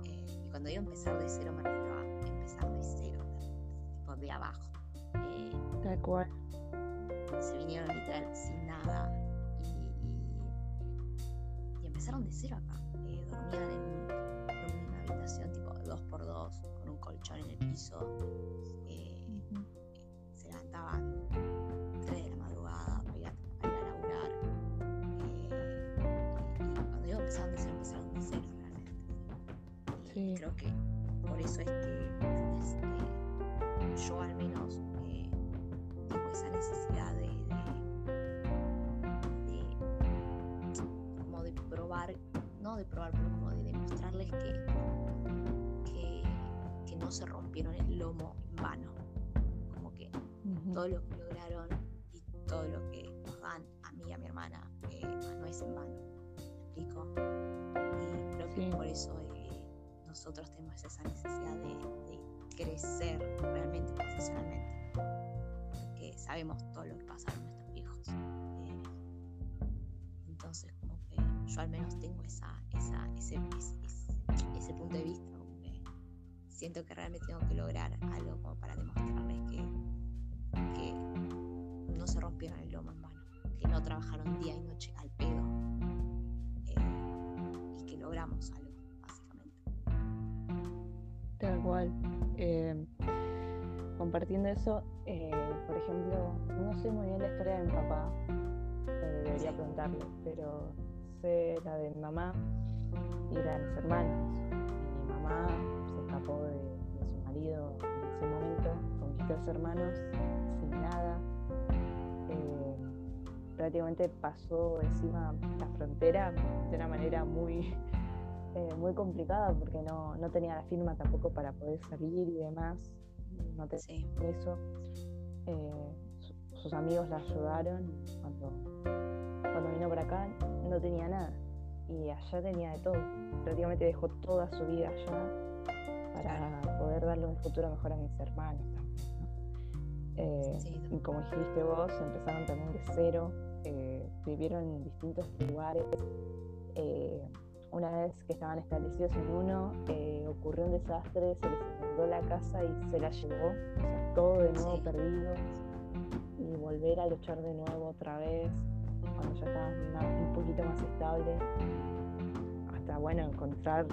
Eh, y cuando digo empezar de cero, me refiero a empezar de cero, tipo de abajo. Eh, Tal cual. se vinieron literal sin nada y, y- y empezaron de cero acá. Eh, dormían en, en una habitación tipo 2x2 con un colchón en el piso. Y creo que por eso es que este, yo al menos eh, tengo esa necesidad de, de, de- como de probar, no de probar, pero como de demostrarles que, que, que no se rompieron el lomo en vano. Como que todo lo que lograron y todo lo que nos dan a mí y a mi hermana eh, no es en vano. ¿Me explico? Y creo que Sí. por eso eh, nosotros tenemos esa necesidad de, crecer realmente profesionalmente. Porque sabemos todo lo que pasaron nuestros viejos. Eh, entonces, como que yo al menos tengo esa, ese, punto de vista. como siento que realmente tengo que lograr algo como para demostrarles que no se rompieron el lomo en vano, que no trabajaron día y noche al pedo eh, y que logramos algo. Tal cual. Eh, compartiendo eso, eh, por ejemplo, no sé muy bien la historia de mi papá, eh, debería preguntarle, pero sé la de mi mamá y la de mis hermanos. Mi mamá se escapó de, de su marido en ese momento con mis tres hermanos sin nada. Eh, prácticamente pasó encima la frontera de una manera muy eh, muy complicada porque no, no tenía la firma tampoco para poder salir y demás. No tenía Sí, eso. Eh, su- sus amigos la ayudaron cuando, cuando vino para acá no tenía nada. Y allá tenía de todo. Prácticamente dejó toda su vida allá para poder darle un futuro mejor a mis hermanos también. ¿no? Eh, Sí. y como dijiste vos, empezaron también de cero, eh, vivieron en distintos lugares. Eh, una vez que estaban establecidos en uno, eh, ocurrió un desastre, se les inundó la casa y se la llevó, o sea, todo de nuevo Sí. perdido. Y volver a luchar de nuevo otra vez, cuando ya estaban una- un poquito más estable, hasta bueno, encontrar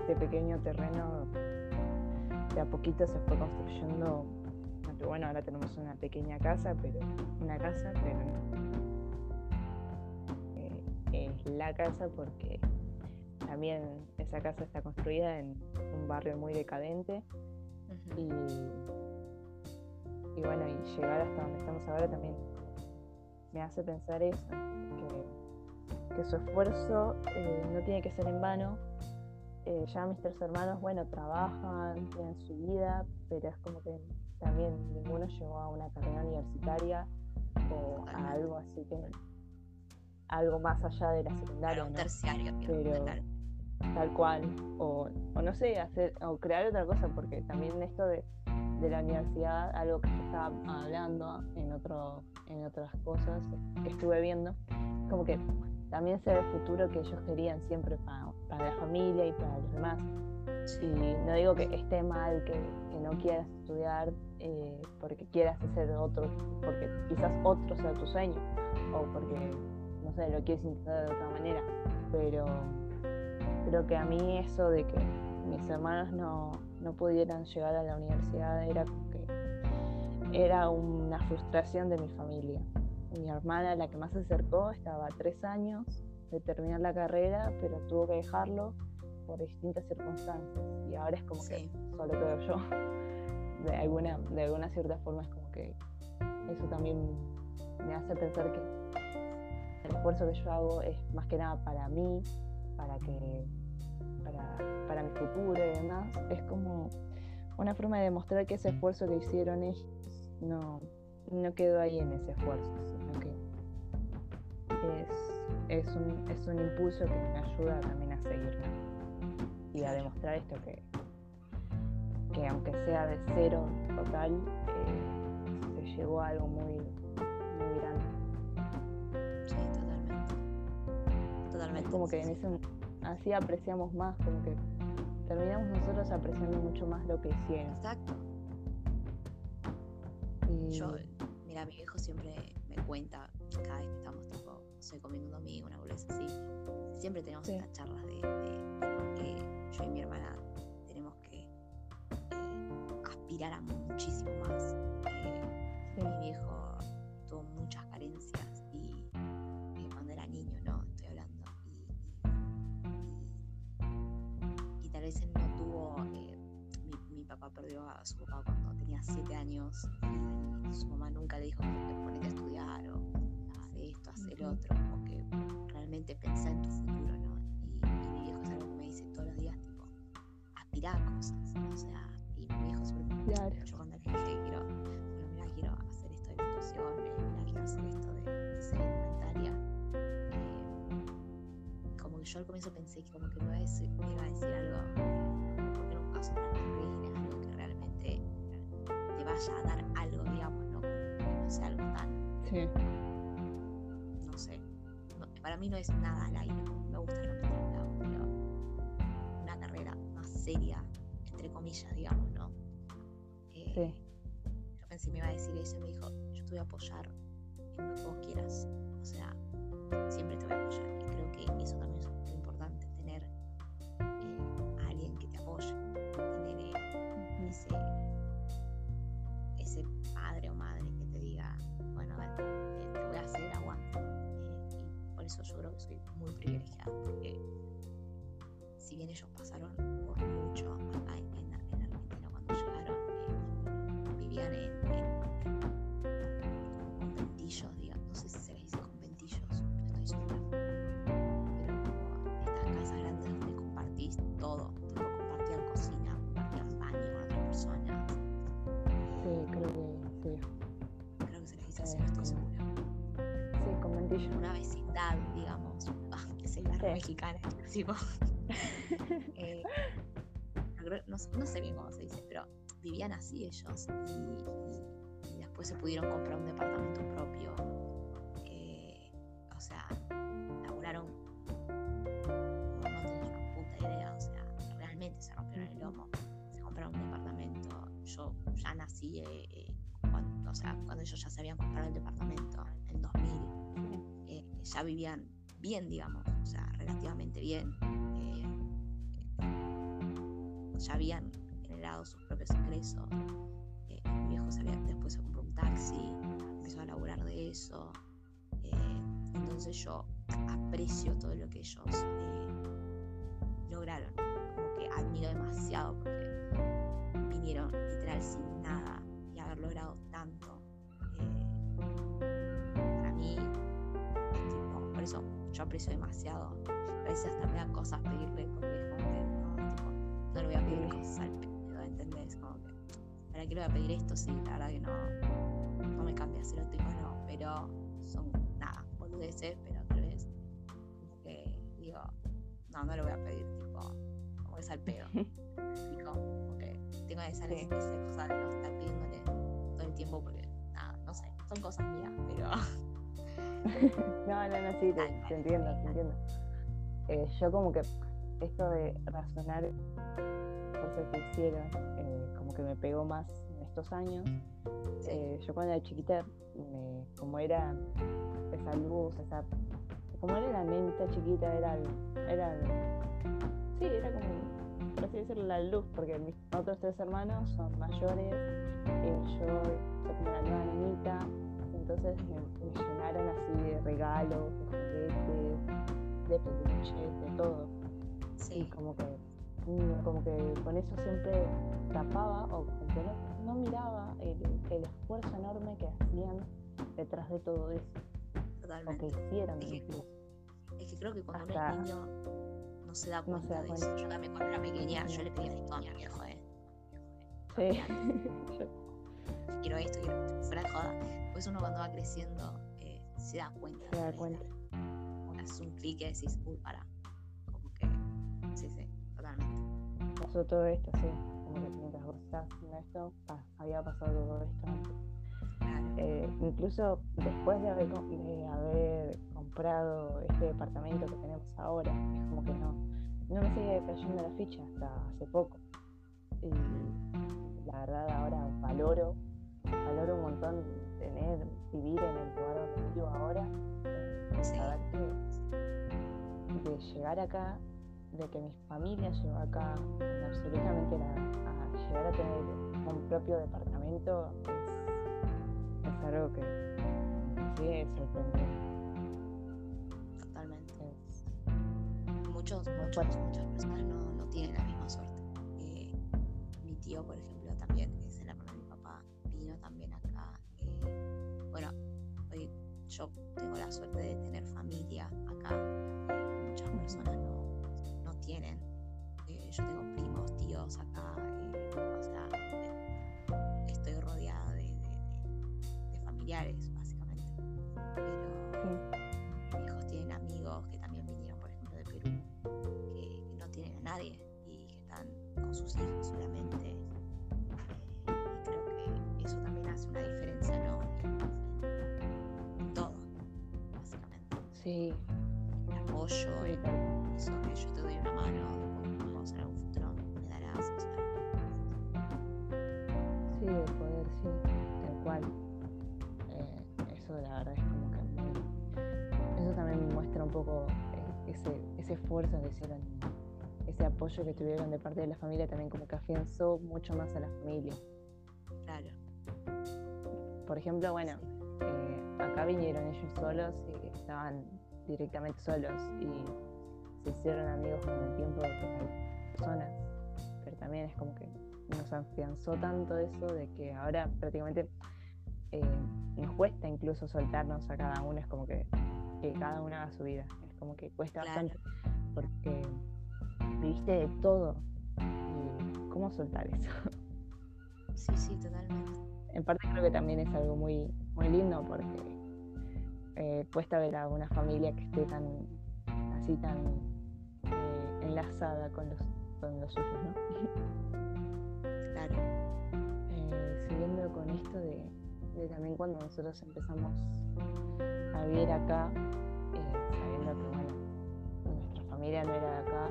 este pequeño terreno, de a poquito se fue construyendo. Bueno, ahora tenemos una pequeña casa, pero una casa, pero no. Eh, es la casa porque también esa casa está construida en un barrio muy decadente y, y bueno, y llegar hasta donde estamos ahora también me hace pensar eso, que, que su esfuerzo eh, no tiene que ser en vano. Eh, ya mis tres hermanos, bueno, trabajan, tienen su vida, pero es como que también ninguno llegó a una carrera universitaria o a algo así que algo más allá de la secundaria, Claro, terciario. Pero- claro. Tal cual o, o no sé hacer o crear otra cosa porque también esto de, de la universidad algo que yo estaba hablando en otro en otras cosas que estuve viendo como que también se ve el futuro que ellos querían siempre para, para la familia y para los demás. Sí, y no digo que esté mal que, que no quieras estudiar eh, porque quieras hacer otro porque quizás otro sea tu sueño o porque no sé lo quieres intentar de otra manera pero creo que a mí eso de que mis hermanos no, no pudieran llegar a la universidad era que era una frustración de mi familia. Mi hermana, la que más se acercó, estaba a tres años de terminar la carrera, pero tuvo que dejarlo por distintas circunstancias. Y ahora es como Sí. que solo quedo yo. De alguna, de alguna cierta forma es como que eso también me hace pensar que el esfuerzo que yo hago es más que nada para mí, para que para, para mi futuro y demás, es como una forma de demostrar que ese esfuerzo que hicieron ellos no, no quedó ahí en ese esfuerzo, sino que es, es, un, es un impulso que me ayuda también a seguir y a demostrar esto que, que aunque sea de cero total, eh, se llegó a algo muy, muy grande. Sí, totalmente. Totalmente. Como que en ese, así apreciamos más, como que terminamos nosotros apreciando mucho más lo que hicieron. Exacto. Yo, mira, mi viejo siempre me cuenta, cada vez que estamos tipo, no sé, comiendo un domingo, una bolsa así, siempre tenemos estas charlas de, que yo y mi hermana tenemos que eh, aspirar a muchísimo más. Eh, mi viejo perdió a su papá cuando tenía siete años. Y su mamá nunca le dijo que ponete a estudiar o de esto, hacer otro, o que realmente pensá en tu futuro, ¿no? Y, mi viejo es algo que me dice todos los días, tipo, aspirar a cosas, o sea, y mi viejo siempre me claro. yo cuando le dije, quiero, bueno, mira, quiero hacer esto de ilustración, mira, quiero hacer esto de, de ser alimentaria, eh, como que yo al comienzo pensé que como que me iba a decir, me iba a decir algo, porque caso tan terrible, algo vaya a dar algo, digamos, ¿no? No sea algo tan... Sí para mí no es nada al aire, me gusta realmente pero una carrera más seria, entre comillas, digamos, ¿no? Eh, sí. Yo pensé me iba a decir eso y me dijo, yo te voy a apoyar en lo que vos quieras, o sea, siempre te voy a apoyar y creo que eso también es muy privilegiada porque si bien ellos pasaron por mucho acá en, en, Argentina cuando llegaron, eh, vivían en, en, conventillos, digamos, no sé si se les dice conventillos, no estoy segura, pero como estas casas grandes donde compartís todo, tipo compartían cocina, compartían baño con otras personas. Sí, creo que sí. Creo que se les dice así, no estoy segura. Sí, conventillos. Una vecindad, sí. exclusivo. eh, no, no, sé bien cómo se dice, pero vivían así ellos y, y, y después se pudieron comprar un departamento propio. Eh, o sea, laburaron no tenés una puta idea, o sea, realmente se rompieron el lomo, se compraron un departamento. Yo ya nací, eh, cuando, o sea, cuando ellos ya se habían comprado el departamento en 2000, eh, ya vivían bien, digamos, o sea, relativamente bien. Eh, ya habían generado sus propios ingresos. Eh, mi viejo salía, después se compró un taxi, empezó a laburar de eso. Eh, entonces yo aprecio todo lo que ellos lograron. Como que admiro demasiado porque vinieron literal sin nada y haber logrado tanto. para mí, por eso yo aprecio demasiado. A veces hasta me dan cosas pedirle porque es como que no, tipo, no le voy a pedir cosas al pedo, ¿entendés? Como que, ¿para qué le voy a pedir esto? Sí, la verdad que no, no me cambia si lo tengo o no, pero son nada, boludeces, pero tal vez como que digo, no, no le voy a pedir, tipo, como que es al pedo. y como, que tengo esa, sí. esa cosa de no estar pidiéndole todo el tiempo porque, nada, no sé, son cosas mías, pero no, no, no, sí, te, te entiendo, te entiendo. Eh, yo como que esto de razonar cosas que hicieron, eh, como que me pegó más en estos años. Eh, yo cuando era chiquita, me, como era esa luz, esa, como era la nenita chiquita, era, era, sí, era como, por así decirlo, la luz, porque mis otros tres hermanos son mayores, yo soy como la nueva nenita, entonces me, me, llenaron así de regalos, de juguetes, de peluches, de todo. Sí. Y como que, mm, como que con eso siempre tapaba o como que no, no miraba el, el, esfuerzo enorme que hacían detrás de todo eso. Totalmente. O que hicieron. Es que, es que creo que cuando Hasta uno es niño no se da cuenta, no se da cuenta. de eso. Yo también cuando era pequeña, yo le pedía a mi viejo, ¿eh? Sí. quiero esto, quiero fuera de joda. Pues uno cuando va creciendo eh, se da cuenta. Se da cuenta. Que haces un clic y decís, uy, para. Como que, sí, sí, totalmente. Pasó todo esto, sí. Como porque mientras vos estás haciendo esto, había pasado todo esto antes. Eh, incluso después de haber, de haber comprado este departamento que tenemos ahora, es como que no, no me sigue cayendo la ficha hasta hace poco. Y la verdad ahora valoro, valoro un montón tener, vivir en el lugar donde vivo ahora. Saber que de llegar acá, de que mi familia llegó acá, absolutamente a llegar a tener un propio departamento es, algo que me sigue sorprendiendo. Totalmente. muchos, muchos, muchas personas no, no tienen la misma suerte. Eh, mi tío, por ejemplo, yo tengo la suerte de tener familia acá. muchas personas no, no tienen. Eh, yo tengo primos, tíos acá. Sí. El apoyo, el, eso que yo te doy una mano, después vamos en algún futuro, me darás, o sea, Sí, de poder, sí, tal cual. Eh, eso la verdad es como que muy- Eso también muestra un poco eh, ese, ese esfuerzo que hicieron, ese apoyo que tuvieron de parte de la familia también como que afianzó mucho más a la familia. claro. Por ejemplo, bueno, eh, acá vinieron ellos solos y estaban directamente solos y se hicieron amigos con el tiempo de otras personas. Pero también es como que nos afianzó tanto eso de que ahora prácticamente eh, nos cuesta incluso soltarnos a cada uno, es como que, que cada uno haga su vida. Es como que cuesta Claro. bastante porque viviste de todo. ¿Y cómo soltar eso? Sí, sí, totalmente. en parte creo que también es algo muy, muy lindo porque eh, cuesta ver a una familia que esté tan así tan eh, enlazada con los, con los suyos, ¿no? Claro, Eh, siguiendo con esto de, de también cuando nosotros empezamos a vivir acá, eh, sabiendo que bueno, nuestra familia no era de acá,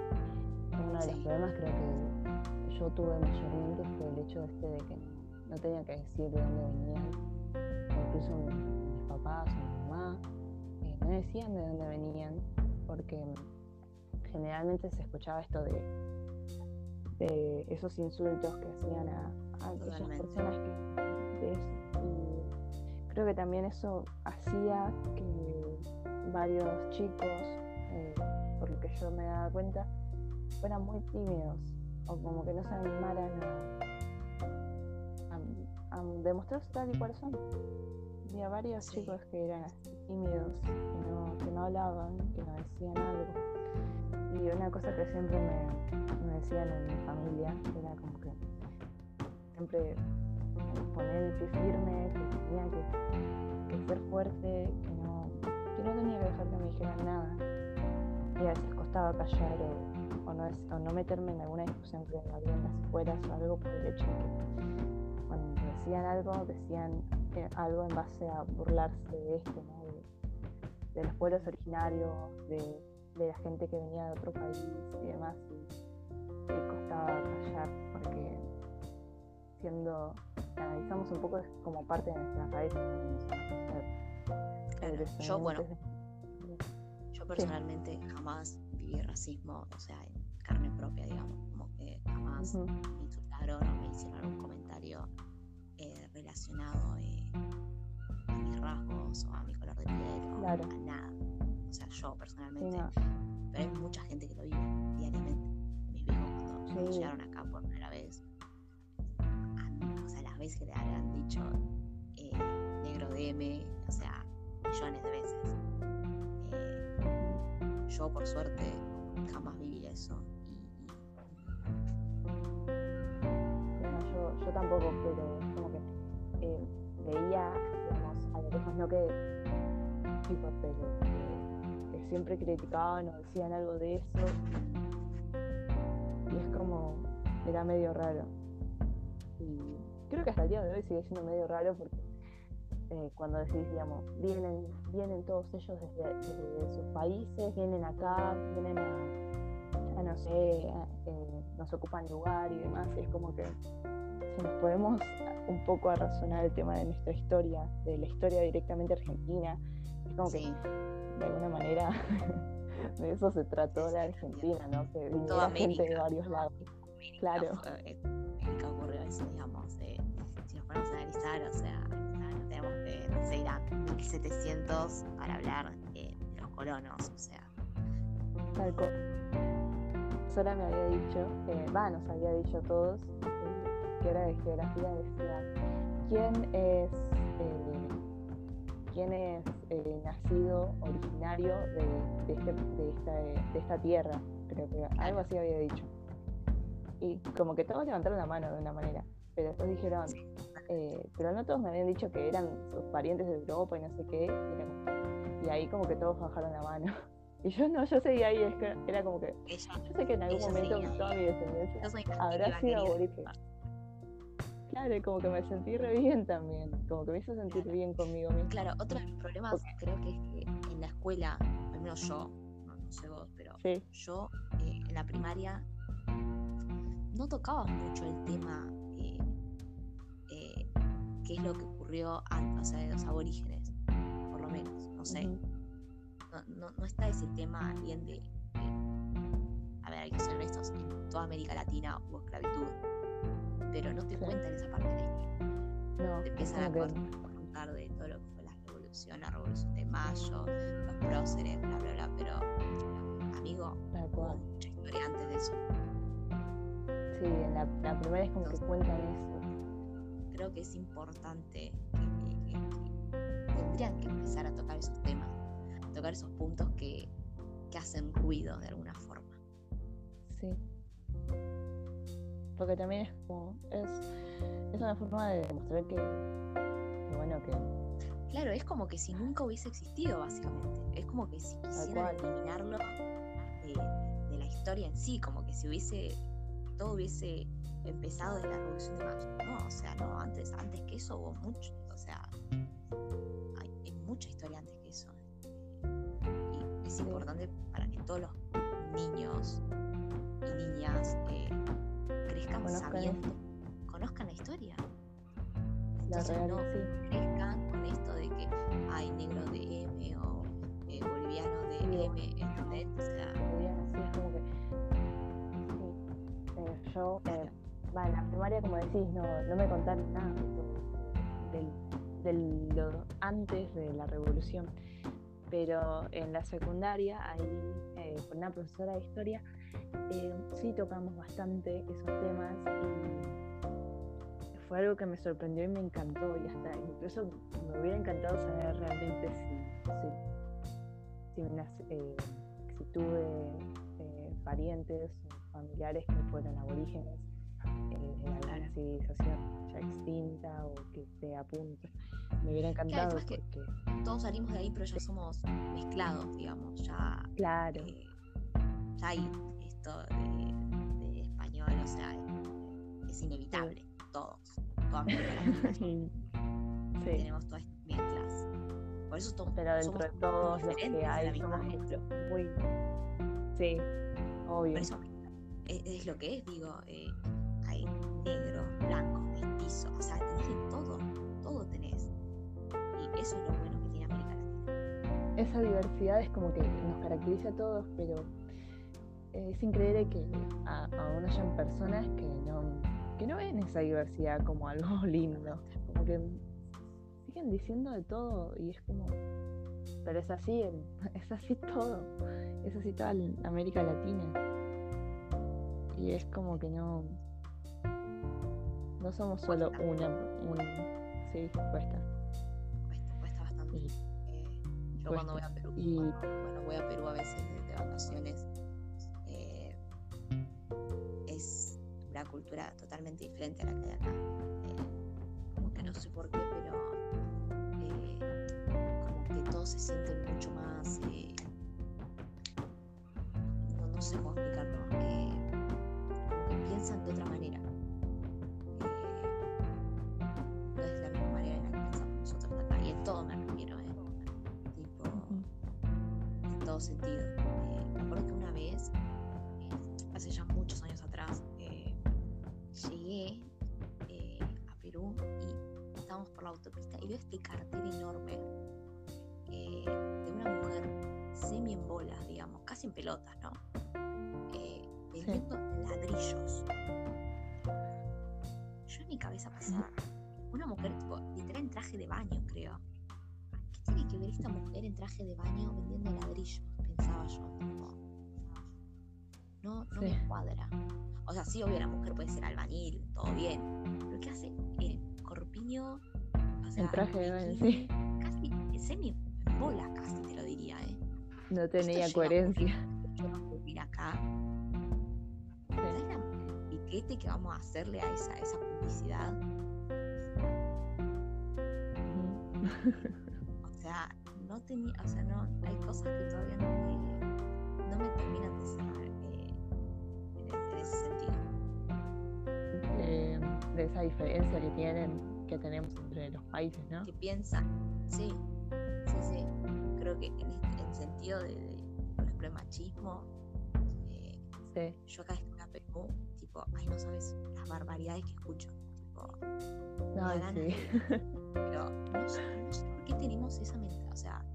uno de los problemas creo que yo tuve mayormente fue el hecho este de que no tenía que decir de dónde venían, incluso mi- mis papás o mi mamá, eh, no decían de dónde venían, porque generalmente se escuchaba esto de, de esos insultos que hacían a, a aquellas personas que de eso. Y creo que también eso hacía que varios chicos, eh, por lo que yo me daba cuenta, fueran muy tímidos o como que no se animaran a, a- a demostrarse tal y cual son. Había varios Sí. chicos que eran así tímidos, que no, que no hablaban, que no decían algo. Y una cosa que siempre me, me decían en mi familia era como que siempre poner el pie firme, que tenía que, que ser fuerte, que no, que no tenía que dejar que me dijeran nada. Y a veces costaba callar o, o no, o no meterme en alguna discusión que había en las escuelas o algo por el hecho de que cuando decían algo, decían eh, algo en base a burlarse de esto, ¿no? de, de los pueblos originarios, de, de la gente que venía de otro país y demás. Y, costaba callar porque siendo, si analizamos un poco es como parte de nuestra claro. Yo, bueno, yo personalmente jamás viví racismo, o sea, en carne propia, digamos, como que jamás me insultaron o me hicieron algún comentario eh, relacionado eh, a mis rasgos o a mi color de piel o Claro. a nada. O sea, yo Sí, personalmente, no, pero hay mucha gente que lo vive diariamente. Mis viejos cuando, cuando Sí. llegaron acá por primera vez, a- o sea, las veces que le habrán dicho eh, negro DM, o sea, millones de veces. Eh, yo por suerte jamás viví eso yo, tampoco, pero como que eh, veía, digamos, a lo lejos, no que chicos, pero que siempre criticaban o decían algo de eso. Y es como, era medio raro. Y creo que hasta el día de hoy sigue siendo medio raro porque eh, cuando decís, digamos, vienen, vienen todos ellos desde, sus países, vienen acá, vienen a, no sé, eh, nos ocupan lugar y demás, es como que si nos podemos un poco a razonar el tema de nuestra historia, de la historia directamente argentina, es como que de alguna manera de eso se trató la Argentina, ¿no? Que viniera gente de varios lados. claro. ocurrió eso, digamos, si nos ponemos a analizar, o sea, tenemos que, no sé, ir a 1700 para hablar de los colonos, o sea. Tal cual. Sola me había dicho, va, nos había dicho a todos, eh, que era de geografía, decía, ¿quién es, eh, quién es eh, nacido originario de, este, de, esta, de esta tierra? Creo que algo así había dicho. Y como que todos levantaron la mano de una manera, pero después dijeron, eh, pero no todos me habían dicho que eran sus parientes de Europa y no sé qué, y ahí como que todos bajaron la mano. Y yo no, yo seguía ahí, era como que, yo sé que en algún momento toda mi descendencia habrá sido aborigen. Claro, como que me sentí re bien también, como que me hizo sentir bien conmigo mismo. Claro, otro de los problemas creo que es que en la escuela, al menos yo, no, sé vos, pero yo eh, en la primaria no tocaba mucho el tema qué es lo que ocurrió antes, o sea, de los aborígenes, por lo menos, no sé. No, no, está ese tema bien de, a ver, hay que ser honestos, en toda América Latina hubo esclavitud, pero no te cuentan esa parte de historia. No, te empiezan a contar de todo lo que fue la revolución, la revolución de Mayo, los próceres, bla, bla, bla, pero, amigo, hubo mucha historia antes de eso. Sí, la, la primera es como que cuentan eso. creo que es importante que, tendrían que empezar a tocar esos temas, tocar esos puntos que, hacen ruido de alguna forma. Sí. Porque también es como, es, una forma de demostrar que, bueno, que... Claro, es como que si nunca hubiese existido, básicamente. Es como que si quisieran eliminarlo de, de la historia en sí, como que si hubiese, todo hubiese empezado desde la Revolución de Mayo. No, o sea, no, antes, antes que eso hubo mucho, o sea, hay, mucha historia antes que es importante para que todos los niños y niñas eh, crezcan sabiendo, conozcan la historia. Entonces no crezcan con esto de que hay negro de M o eh, boliviano de M, ¿entendés? O sea, sí, es como que eh, yo en la primaria, como decís, no, no me contaron nada de lo antes de la revolución. Pero en la secundaria, ahí eh, con una profesora de historia, eh, sí tocamos bastante esos temas y fue algo que me sorprendió y me encantó y hasta incluso me hubiera encantado saber realmente si, si, eh, tuve parientes o familiares que fueron aborígenes en alguna civilización ya extinta o que esté a punto. Me hubiera encantado porque todos salimos de ahí, pero ya somos mezclados, digamos, ya. Claro. Eh, ya hay esto de, español, o sea, es inevitable, todos, toda sí. Tenemos todas estas mezclas. Por eso todos Pero dentro de todos los que hay, somos muy. Sí, obvio. Por eso es, es, lo que es, digo. Eh, negro, blanco, mestizo, o sea, tenés de todo, todo tenés. Y eso es lo bueno que tiene América Latina. Esa diversidad es como que nos caracteriza a todos, pero es increíble que aún hayan personas que no, que no ven esa diversidad como algo lindo, como que siguen diciendo de todo y es como, pero es así, es así todo, es así toda América Latina. Y es como que no, no somos solo una. Sí, cuesta. Cuesta, cuesta bastante. Eh, yo cuando voy a Perú, bueno, voy a Perú a veces de, vacaciones, eh, es una cultura totalmente diferente a la que hay acá. Eh, como que no sé por qué, pero como que todos se sienten mucho más. No, no, sé cómo explicarlo. como que piensan de otra manera es la misma manera en la que pensamos nosotros acá. Y en todo me refiero, ¿eh? Tipo, en todo sentido. Eh, me acuerdo que una vez, eh, hace ya muchos años atrás, eh, llegué eh, a Perú y estábamos por la autopista y veo este cartel enorme de una mujer semi en bolas, digamos, casi en pelotas, ¿no? vendiendo ladrillos. Yo en mi cabeza pasaba una mujer tipo, literal en traje de baño, creo. ¿Qué tiene que ver esta mujer en traje de baño vendiendo ladrillos? Pensaba yo. tipo, no, no me Sí. cuadra. O sea, sí, obvio, la mujer puede ser albañil, todo bien. Pero ¿qué hace el corpiño? O sea, El traje de baño, sí. Casi semi bola, casi te lo diría, ¿eh? No tenía Esto a coherencia. Yo no acá. Sí. ¿Sabes la- piquete que vamos a hacerle a esa, esa publicidad? O sea, no tenía, o sea, no, hay cosas que todavía no me, no me terminan de cerrar eh, en, en ese sentido. Eh, de esa diferencia que tienen, que tenemos entre los países, ¿no? ¿Qué piensan? Sí, sí, sí. Creo que en, este, en sentido de, de, por ejemplo, el machismo, eh, Sí. yo acá estoy a Perú, tipo, ay, no sabes las barbaridades que escucho. Tipo, Ay, ganas sí. pero no sé, no sé por qué tenemos esa mentalidad. O sea,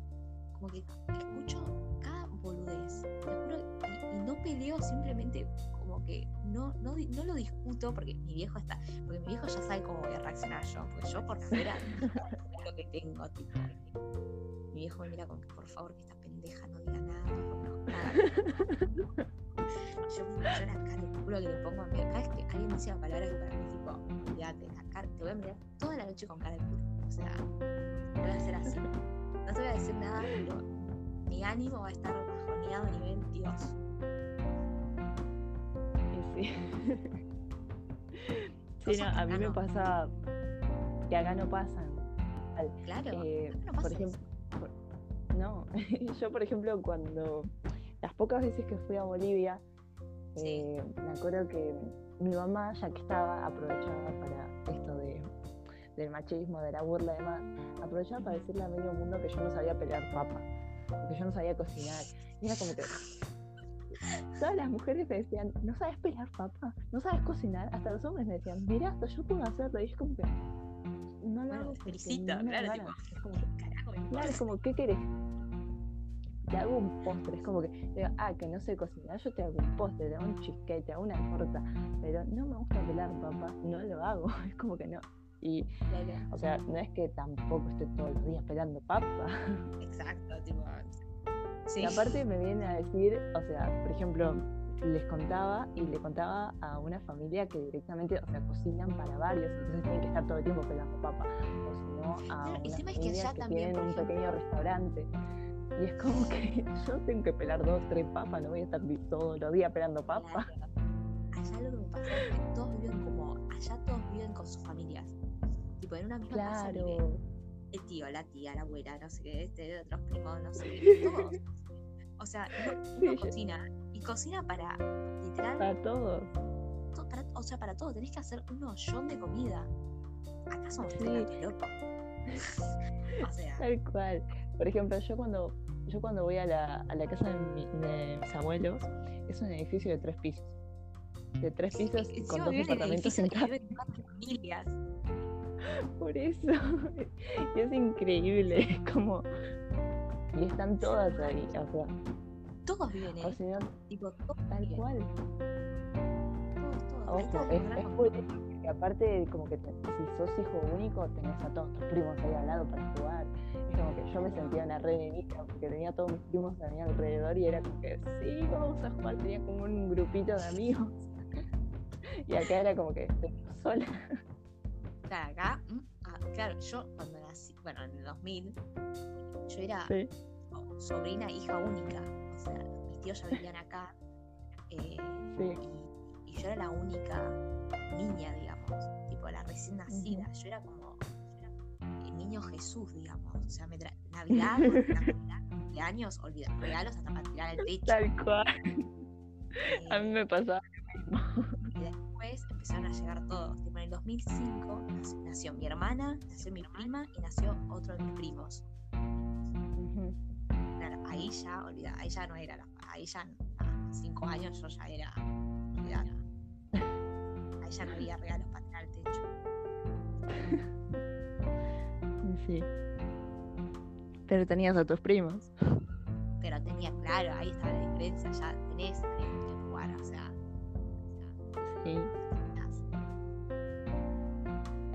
como que escucho cada boludez. Y, y no peleo simplemente como que no, no, no lo discuto porque mi viejo está. Porque mi viejo ya sabe cómo voy a reaccionar yo. Porque yo por fuera lo que tengo, tipo. Mi viejo me mira como que por favor que esta pendeja no diga nada, nada. Yo, yo la juro que le pongo a mi cada vez que alguien dice una palabra que para mí tipo, olvídate, la cara, te voy a mirar toda la noche con cara de culo. O sea, voy a hacer así. No te voy a decir nada, pero mi ánimo va a estar bajoneado a nivel Dios. Sí. Sí, no, a mí me no. pasa que acá no pasan. Claro, Eh, acá no por ejemplo, no, yo por ejemplo cuando las pocas veces que fui a Bolivia, Sí. eh, me acuerdo que mi mamá, ya que estaba, aprovechaba para esto de, del machismo, de la burla y demás, aprovechaba para decirle a medio mundo que yo no sabía pelear papa, que yo no sabía cocinar. Y era como que todas las mujeres me decían, ¿no sabes pelear papa? ¿No sabes cocinar? Hasta los hombres me decían, mira, hasta yo puedo hacerlo. Y es como que no lo hago felicito, no claro, tipo, Es como que, Carajo, Claro, es como, ¿qué querés? Te hago un postre, es como que, digo, ah, que no sé cocinar, yo te hago un postre, te hago un cheesecake, te hago una torta, pero no me gusta pelar papá, no lo hago, es como que no. Y, Claro, o sea, no es que tampoco esté todos los días pelando papa. Exacto, tipo. Sí. Y aparte me viene a decir, o sea, por ejemplo, les contaba y le contaba a una familia que directamente, o sea, cocinan para varios, entonces tienen que estar todo el tiempo pelando papa. O si no, a una encima es que familia allá que también, tienen un ejemplo- pequeño restaurante. Y es como que yo tengo que pelar dos, tres papas, no voy a estar todos los días pelando papa. Claro. Allá lo que me pasa es que todos viven como. Allá todos viven con sus familias. Tipo, en una misma casa Claro. vive el tío, la tía, la abuela, no sé qué, este, otros primos, no sé qué, todos. O sea, uno, cocina y cocina para, literal, Para todos. to- para- o sea, para todo. Tenés que hacer un hoyón de comida. Acá somos Sí. locos. o sea, Tal cual. Por ejemplo, yo cuando yo cuando voy a la, a la casa de, mi- de mis abuelos, es un edificio de tres pisos. De tres pisos con dos departamentos en cada. familias. Por eso. Y es increíble. Es como. Y están todas ahí. O sea, Todos viven ahí. Tipo, todos tal viven. cual. Todos, todos. Ojo, es, es porque aparte, como que te- si sos hijo único, tenés a todos tus primos ahí al lado para jugar. Es como que yo me sentía una re nenita porque tenía a todos mis primos a mi alrededor y era como que, sí, vamos a jugar. Tenía como un grupito de amigos. Y acá era como que estoy sola. Claro, acá, mm, ah, claro, yo cuando nací, bueno, en el 2000, yo era Sí. sobrina, hija única. O sea, mis tíos ya vivían acá. eh, Sí. y, y yo era la única niña, digamos, tipo la recién nacida. Yo era como yo era el niño Jesús, digamos. O sea, me tra- Navidad, Navidad, cumpleaños, olvida, regalos hasta para tirar al techo. Tal cual. eh, A mí me pasaba. y después empezaron a llegar todos. Tipo, en el 2005 nac- nació mi hermana, nació mi prima y nació otro de mis primos. Ujú. Claro, ahí ya, olvida, ahí ya no era, la- ahí ya, a cinco años yo ya era, olvidar. Ya no había regalos para tirar al techo. Sí. Pero tenías a tus primos. Pero tenía, claro, ahí está la diferencia, ya tenés que jugar, o sea, Sí. tenías-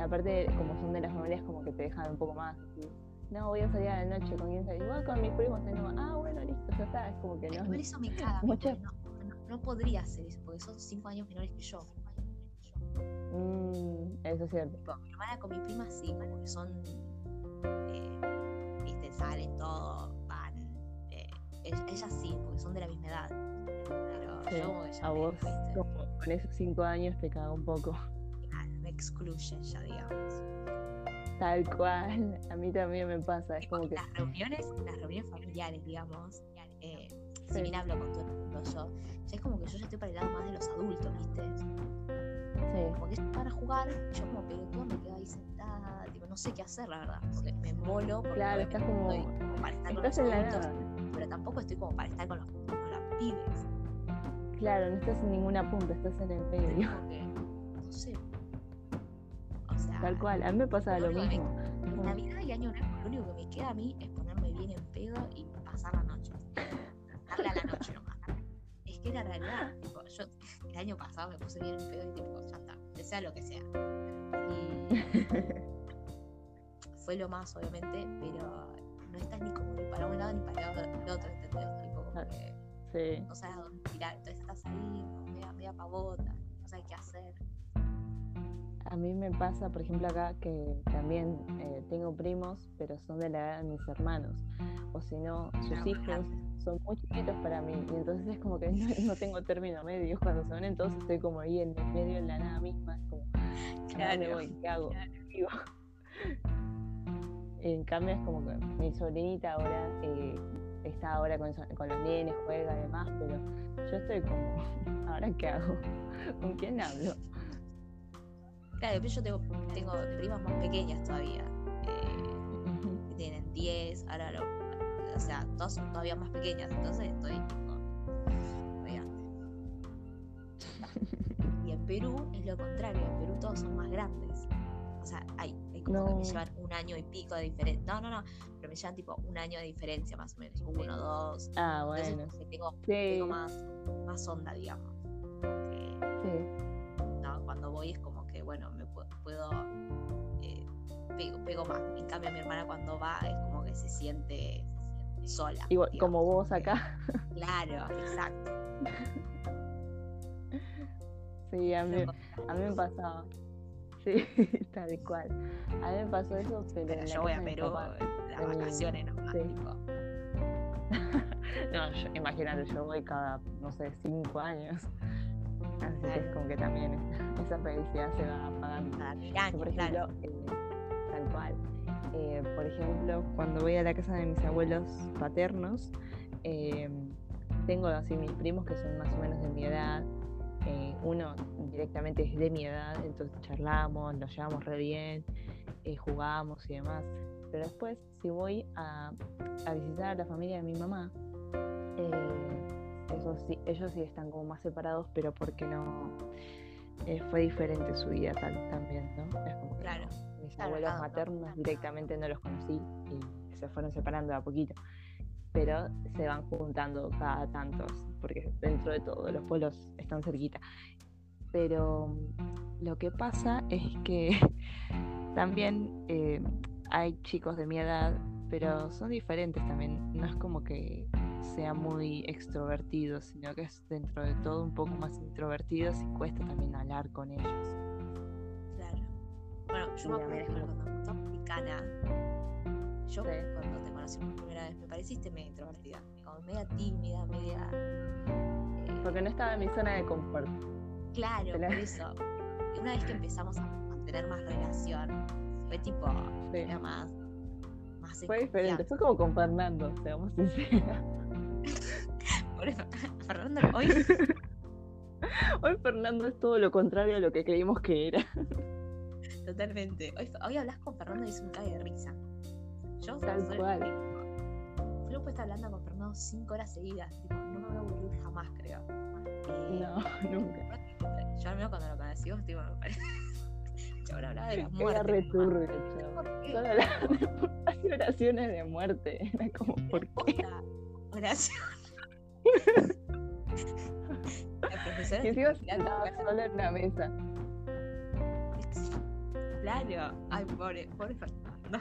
Aparte, como son de las familias, como que te dejan un poco más. así, No, voy a salir a la noche con quién salir. Igual con mis primos tenemos. Ah, bueno, listo, ya está. Es como que no. Igual eso me caga, no, no, no podría hacer eso, porque son cinco años menores que yo. Mm, eso es cierto. Tipo, mi hermana con mi prima sí, porque son, eh, viste, salen todo, van. eh, ell- ellas sí, porque son de la misma edad. Pero Sí, yo como que ya a me, vos, viste, como con esos cinco años te caga un poco. me excluyen ya, digamos. Tal cual. A mí también me pasa. Es como que. las reuniones, las reuniones familiares, digamos, eh, si Sí. bien hablo con todo el mundo yo, ya es como que yo ya estoy para el lado más de los adultos, ¿viste? Sí. Porque ellos van a jugar, yo como pelotuda me quedo ahí sentada, tipo, no sé qué hacer, la verdad, porque me embolo, porque Claro, estás como- estoy como para estar con los en la pero tampoco estoy como para estar con los, con los pibes. Claro, no estás en ninguna punta, estás en el medio. Como que, no sé. O sea, Tal cual. A mí me pasa lo que mismo. en Navidad y Año Nuevo, lo único que me queda a mí es ponerme bien en pedo y pasar la noche. Darle a la noche nomás. La realidad, tipo, yo el año pasado me puse bien en pedo y tipo, ya está, que sea lo que sea. Y fue lo más, obviamente, pero no estás ni como ni para un lado ni para el otro, ¿entendés? Tipo, como que Sí. no sabes a dónde tirar, entonces estás ahí, media, media pavota, no sabes qué hacer. A mí me pasa, por ejemplo, acá que también eh, tengo primos, pero son de la edad de mis hermanos. O si no, sus Claro, más hijos son muy chiquitos para mí. Y entonces es como que no, no tengo término medio. Cuando se van, entonces estoy como ahí en el medio, en la nada misma. Es como, ¿a dónde Claro. voy? ¿Qué hago? En cambio, es como que mi sobrinita ahora eh, está ahora con los nenes, juega y demás, pero yo estoy como, ¿ahora qué hago? ¿Con quién hablo? Claro, pero yo tengo, tengo primas más pequeñas todavía. eh, que tienen 10, ahora lo, o sea, todas son todavía más pequeñas, entonces estoy. Y en Perú es lo contrario, en Perú todos son más grandes. O sea, hay, hay como que No. me llevan un año y pico de diferencia. No, no, no, pero me llevan tipo un año de diferencia más o menos, uno, dos. Ah, Entonces bueno. como que tengo, Sí, tengo más, más onda, digamos. Porque sí. no, cuando voy es como que, bueno, me pu- puedo, eh, pego, pego más. En cambio, mi hermana cuando va es como que se siente sola. Igual, digamos, como vos acá. Claro, exacto. Sí, a mí, a mí me pasaba. Sí, tal cual. A mí me pasó eso, pero, yo voy a Perú las vacaciones nomás, sí. No, yo, imagínate, yo voy cada, no sé, cinco años. Así que es como que también esa, felicidad se va apagando. Años, por ejemplo, claro. eh, tal cual. Eh, por ejemplo, cuando voy a la casa de mis abuelos paternos, eh, tengo así mis primos que son más o menos de mi edad. uno directamente es de mi edad, entonces charlamos, nos llevamos re bien, jugamos y demás. Pero después, si voy a, a visitar a la familia de mi mamá, eh, eso sí, ellos sí están como más separados, pero porque no eh, fue diferente su vida tal, también, ¿no? Es como que Claro, no, mis claro, abuelos uno. maternos directamente no los conocí y se fueron separando de a poquito. Pero se van juntando cada tantos, porque dentro de todo los pueblos están cerquita. Pero mm, lo que pasa es que también eh, hay chicos de mi edad, pero son diferentes también. No es como que sean muy extrovertidos, sino que es dentro de todo un poco más introvertidos y cuesta también hablar con ellos. claro. Bueno, yo me acuerdo cuando estaba africana, yo Sí. cuando te conocí por primera vez me pareciste medio introvertida, como media tímida, media... eh, Porque no estaba en mi zona de confort. Claro, por eso. Una vez que empezamos a, a tener más relación, fue tipo, Sí. era más, más en Fue diferente, fue como con Fernando, seamos sinceros. Por eso, Fernando, hoy, Hoy Fernando es todo lo contrario a lo que creímos que era. totalmente. Hoy, hoy hablas con Fernando y es un cague de risa. Yo Tal soy- cual. Yo puedo estar hablando con Fernando cinco horas seguidas. Tipo, no me voy a aburrir jamás, creo. Eh, No, nunca. Yo al menos cuando lo conocí, vos, tipo, me parece. Yo ahora hablaba de la Era muerte. re nomás. turbio, No sé chavo. por qué. Solo hablaba de oraciones de muerte. Era como, ¿por qué? Oración. La profesora Y encima sola en una mesa. Claro. Ay, pobre, pobre Fernando.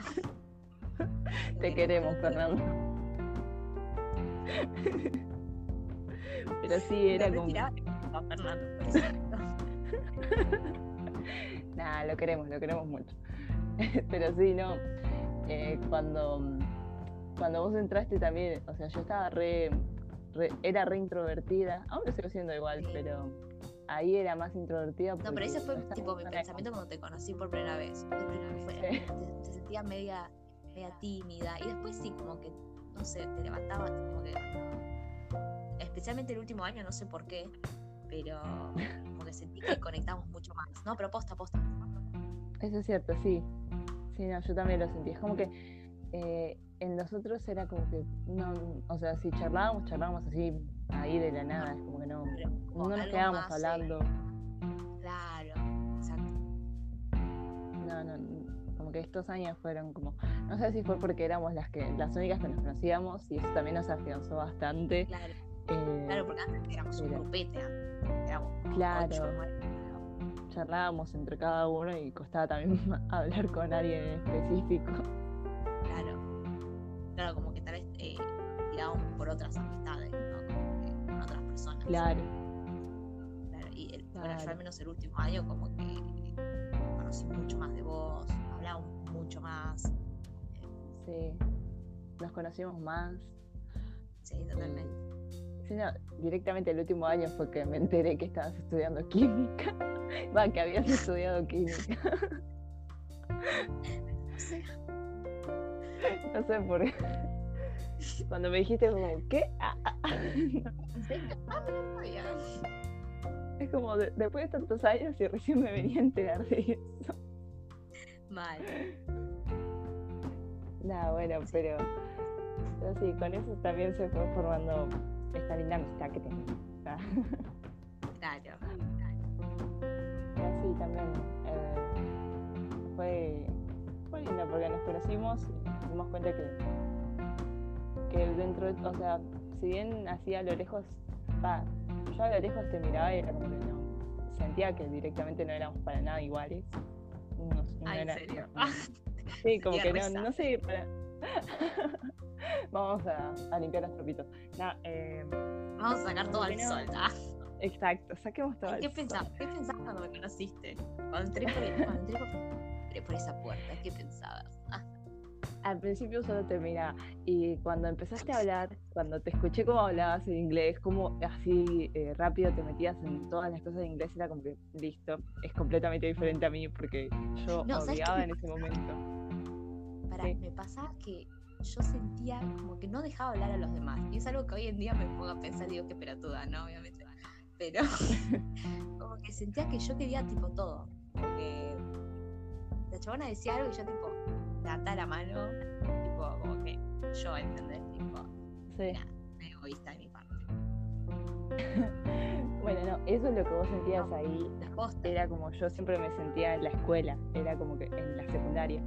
Te queremos, Fernando. Pero sí, era como. Fernando, por. Nada, lo queremos, lo queremos mucho. Pero sí, no. eh, cuando, cuando vos entraste también, o sea, yo estaba re, re- era re introvertida. Aún lo sigo siendo igual, Sí. pero ahí era más introvertida. No, pero ese fue no tipo mi pensamiento cuando te conocí por primera vez. Por primera vez. Fue- Sí. te, te sentía media, media tímida. Y después sí, como que, no sé, te levantabas, como que. Especialmente el último año, no sé por qué. Pero como que sentí que conectamos mucho más. No, pero posta, posta. Eso es cierto, sí. Sí, no, yo también lo sentí. Es como que eh, en nosotros era como que, no, o sea, si charlábamos, charlábamos así, ahí de la nada. Es como que no, Pero no nos quedábamos más, eh, hablando. Claro, exacto. No, no, no, como que estos años fueron como, no sé si fue porque éramos las que las únicas que nos conocíamos y eso también nos afianzó bastante. Claro, eh, claro, porque antes éramos un grupete. Éramos Claro. ocho, charlábamos entre cada uno y costaba también hablar con alguien en específico. Claro. Claro, como que tal vez eh, tirábamos por otras amistades, ¿no? Como que con otras personas. Claro, Claro, Y el- bueno, yo al menos el último año como que conocí mucho más de vos, hablábamos mucho más. sí. Nos conocimos más. Sí, totalmente. Sí, no, directamente el último año fue que me enteré que estabas estudiando química. Va, que habías estudiado química. Sea, No sé por qué. Cuando me dijiste como, ¿qué? Ah, ah, ah. no. Es como de- después de tantos años y recién me venía a enterar de eso. Mal. Nada, bueno, pero, pero sí, con eso también se fue formando esta linda amistad que tenemos. Claro. y así también eh, fue, fue lindo porque nos conocimos y nos dimos cuenta que, que dentro, de- o sea, si bien hacía a lo lejos, va, yo a lo lejos te miraba y era como que no, sentía que directamente no éramos para nada iguales. No- no Ay, ¿en serio? no- Sí, como que no, no sé. para- Vamos a, a limpiar los trapitos. No, eh, Vamos a sacar todo al Bueno. sol. Ah, exacto, saquemos todo. ¿Qué el sol. pensabas? ¿Qué pensabas cuando me conociste? Cuando entré por, cuando entré por, por esa puerta, ¿qué pensabas? Ah, Al principio solo te miraba y cuando empezaste a hablar, cuando te escuché cómo hablabas en inglés, cómo así eh, rápido te metías en todas las cosas de inglés, era como que listo, es completamente diferente a mí porque yo No, ¿sabes qué odiaba en ese momento. Para, Sí. me pasaba que yo sentía como que no dejaba hablar a los demás. Y es algo que hoy en día me pongo a pensar, digo, qué pelotuda, ¿no? Obviamente. Pero como que sentía que yo quería tipo todo. Como que la chabona decía algo y yo tipo, levantaba la mano, tipo, como que yo, ¿entendés? Tipo, Sí. Me egoísta de mi parte. Bueno, no, eso es lo que vos sentías ahí. La posta. Era como yo siempre me sentía en la escuela, era como que en la secundaria.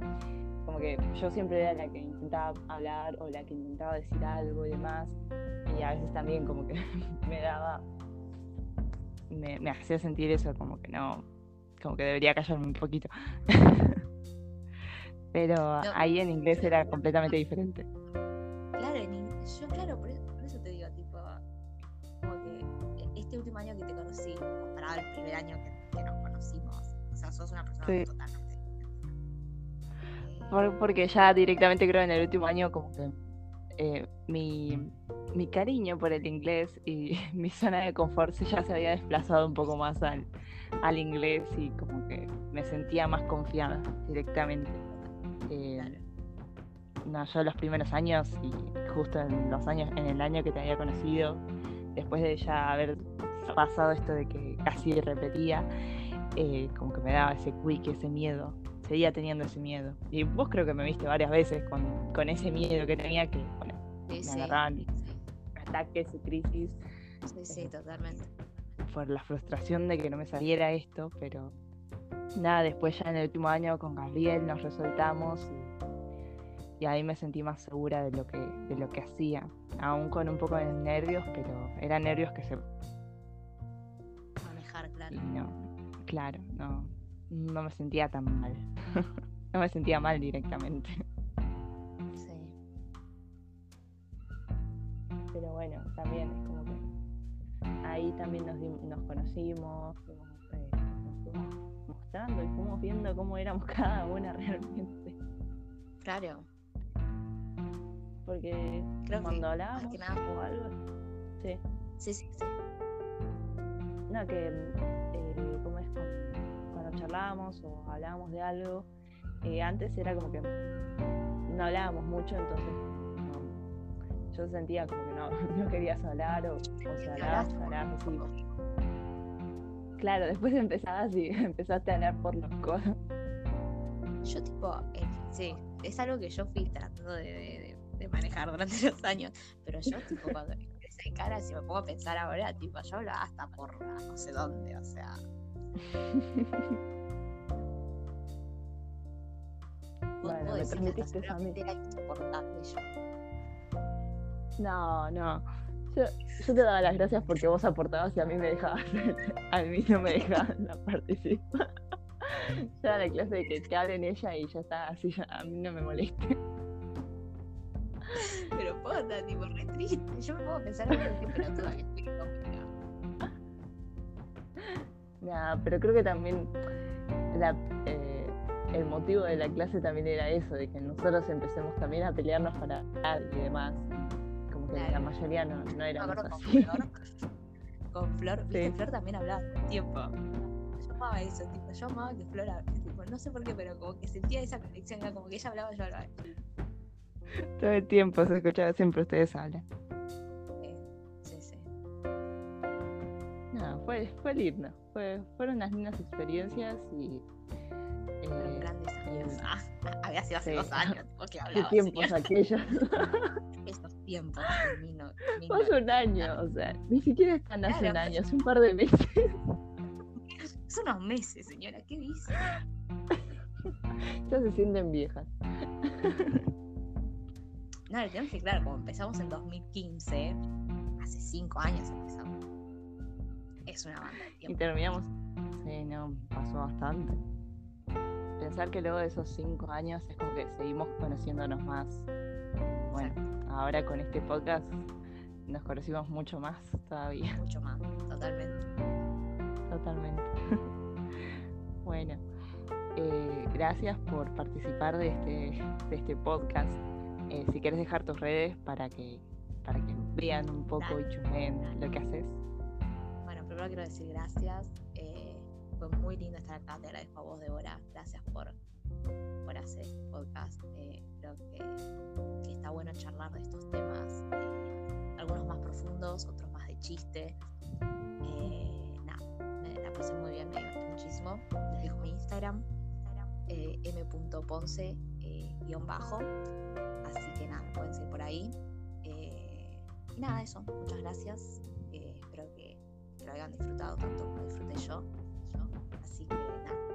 Como que yo siempre era la que intentaba hablar o la que intentaba decir algo y demás. Y a veces también como que me daba, me, me hacía sentir eso, como que no, como que debería callarme un poquito. Pero ahí en inglés era completamente diferente. Claro, en yo claro, por eso, por eso te digo, tipo, como que este último año que te conocí, comparado al primer año que, que nos conocimos, o sea, sos una persona Sí. totalmente porque ya directamente creo en el último año como que eh, mi, mi cariño por el inglés y mi zona de confort ya se había desplazado un poco más al, al inglés y como que me sentía más confiada directamente. Eh, no, yo los primeros años y justo en los años, en el año que te había conocido, después de ya haber pasado esto de que casi repetía, eh, como que me daba ese quick, ese miedo, seguía teniendo ese miedo. Y vos creo que me viste varias veces con, con ese miedo que tenía que, bueno, me Sí, sí. agarraban Sí, ataques y crisis sí, sí, totalmente. por la frustración de que no me saliera esto, pero nada, después ya en el último año con Gabriel nos resoltamos y, y ahí me sentí más segura de lo que, de lo que hacía, aún con un poco de nervios, pero eran nervios que se... Manejar, claro. y no, claro, no, no me sentía tan mal, no me sentía mal directamente. Sí. Pero bueno, también es como que ahí también nos, nos conocimos, fuimos, eh, nos fuimos mostrando y fuimos viendo cómo éramos cada una realmente. Claro. Porque Creo que cuando más hablábamos que nada- o algo, sí, Sí, sí, sí. no, que eh, como es cuando charlábamos o hablábamos de algo, eh, antes era como que no hablábamos mucho, entonces no- yo sentía como que no, no querías hablar o, o así. Claro, después empezabas y empezaste a hablar por los codos. Yo tipo, eh, sí, es algo que yo fui tratando de, de- de manejar durante los años, pero yo tipo cuando cara, si me pongo a pensar ahora, tipo, yo hablaba hasta por no sé dónde, o sea, Bueno, me que transmitiste a mí. era insoportable yo. No, no. Yo, yo te daba las gracias porque vos aportabas y a mí me dejabas. a mí no me dejaban la participar. Ya la clase de que te hablen ella y ya está, así ya, a mí no me moleste. Pero puta, tipo, re triste. Yo me a pensar ahora qué pelotuda que conmigo. Nada, pero creo que también la, eh, el motivo de la clase también era eso, de que nosotros empecemos también a pelearnos para hablar y demás. Como que la mayoría no, no acuerdo con. Flor. Con Flor, viste, Sí. Flor también hablaba todo el tiempo. Yo amaba eso, tipo, yo amaba que Flor tipo, no sé por qué, pero como que sentía esa conexión, era como que ella hablaba, yo hablaba. Todo el tiempo se escuchaba siempre ustedes hablan. Fue, fue lindo. Fue, fueron unas lindas experiencias y. Fueron eh, grandes años. Ah, había sido hace sí. dos años, tipo, que ¿Qué hablaba. tiempos aquellos? Esos tiempos, mi no, mi Fue hace un año, o sea, ni siquiera están hace un año, hace un par de meses. Son unos meses, señora, ¿qué dice? Ya se sienten viejas. No, el tema es que, claro, como empezamos en 2015, hace cinco años empezamos. Es una banda de Y terminamos. Sí, no, pasó bastante. Pensar que luego de esos cinco años es como que seguimos conociéndonos más. Bueno, ahora con este podcast nos conocimos mucho más todavía. Mucho más, totalmente. Totalmente. bueno, eh, gracias por participar de este, de este podcast. Eh, si quieres dejar tus redes para que, para que vean un poco y chumeen lo que haces. Quiero decir gracias. eh, fue muy lindo estar acá. Te agradezco a vos, Débora. Gracias por, por hacer este podcast. eh, creo que, está bueno charlar de estos temas. eh, algunos más profundos, otros más de chiste. Nada, la pasé muy bien, me divertí muchísimo. Les dejo mi Instagram, m.ponce guion bajo. Así que nada, pueden seguir por ahí. Y nada, eso. Muchas gracias. Espero que, que lo hayan disfrutado tanto como disfruté yo. yo. Así que nada,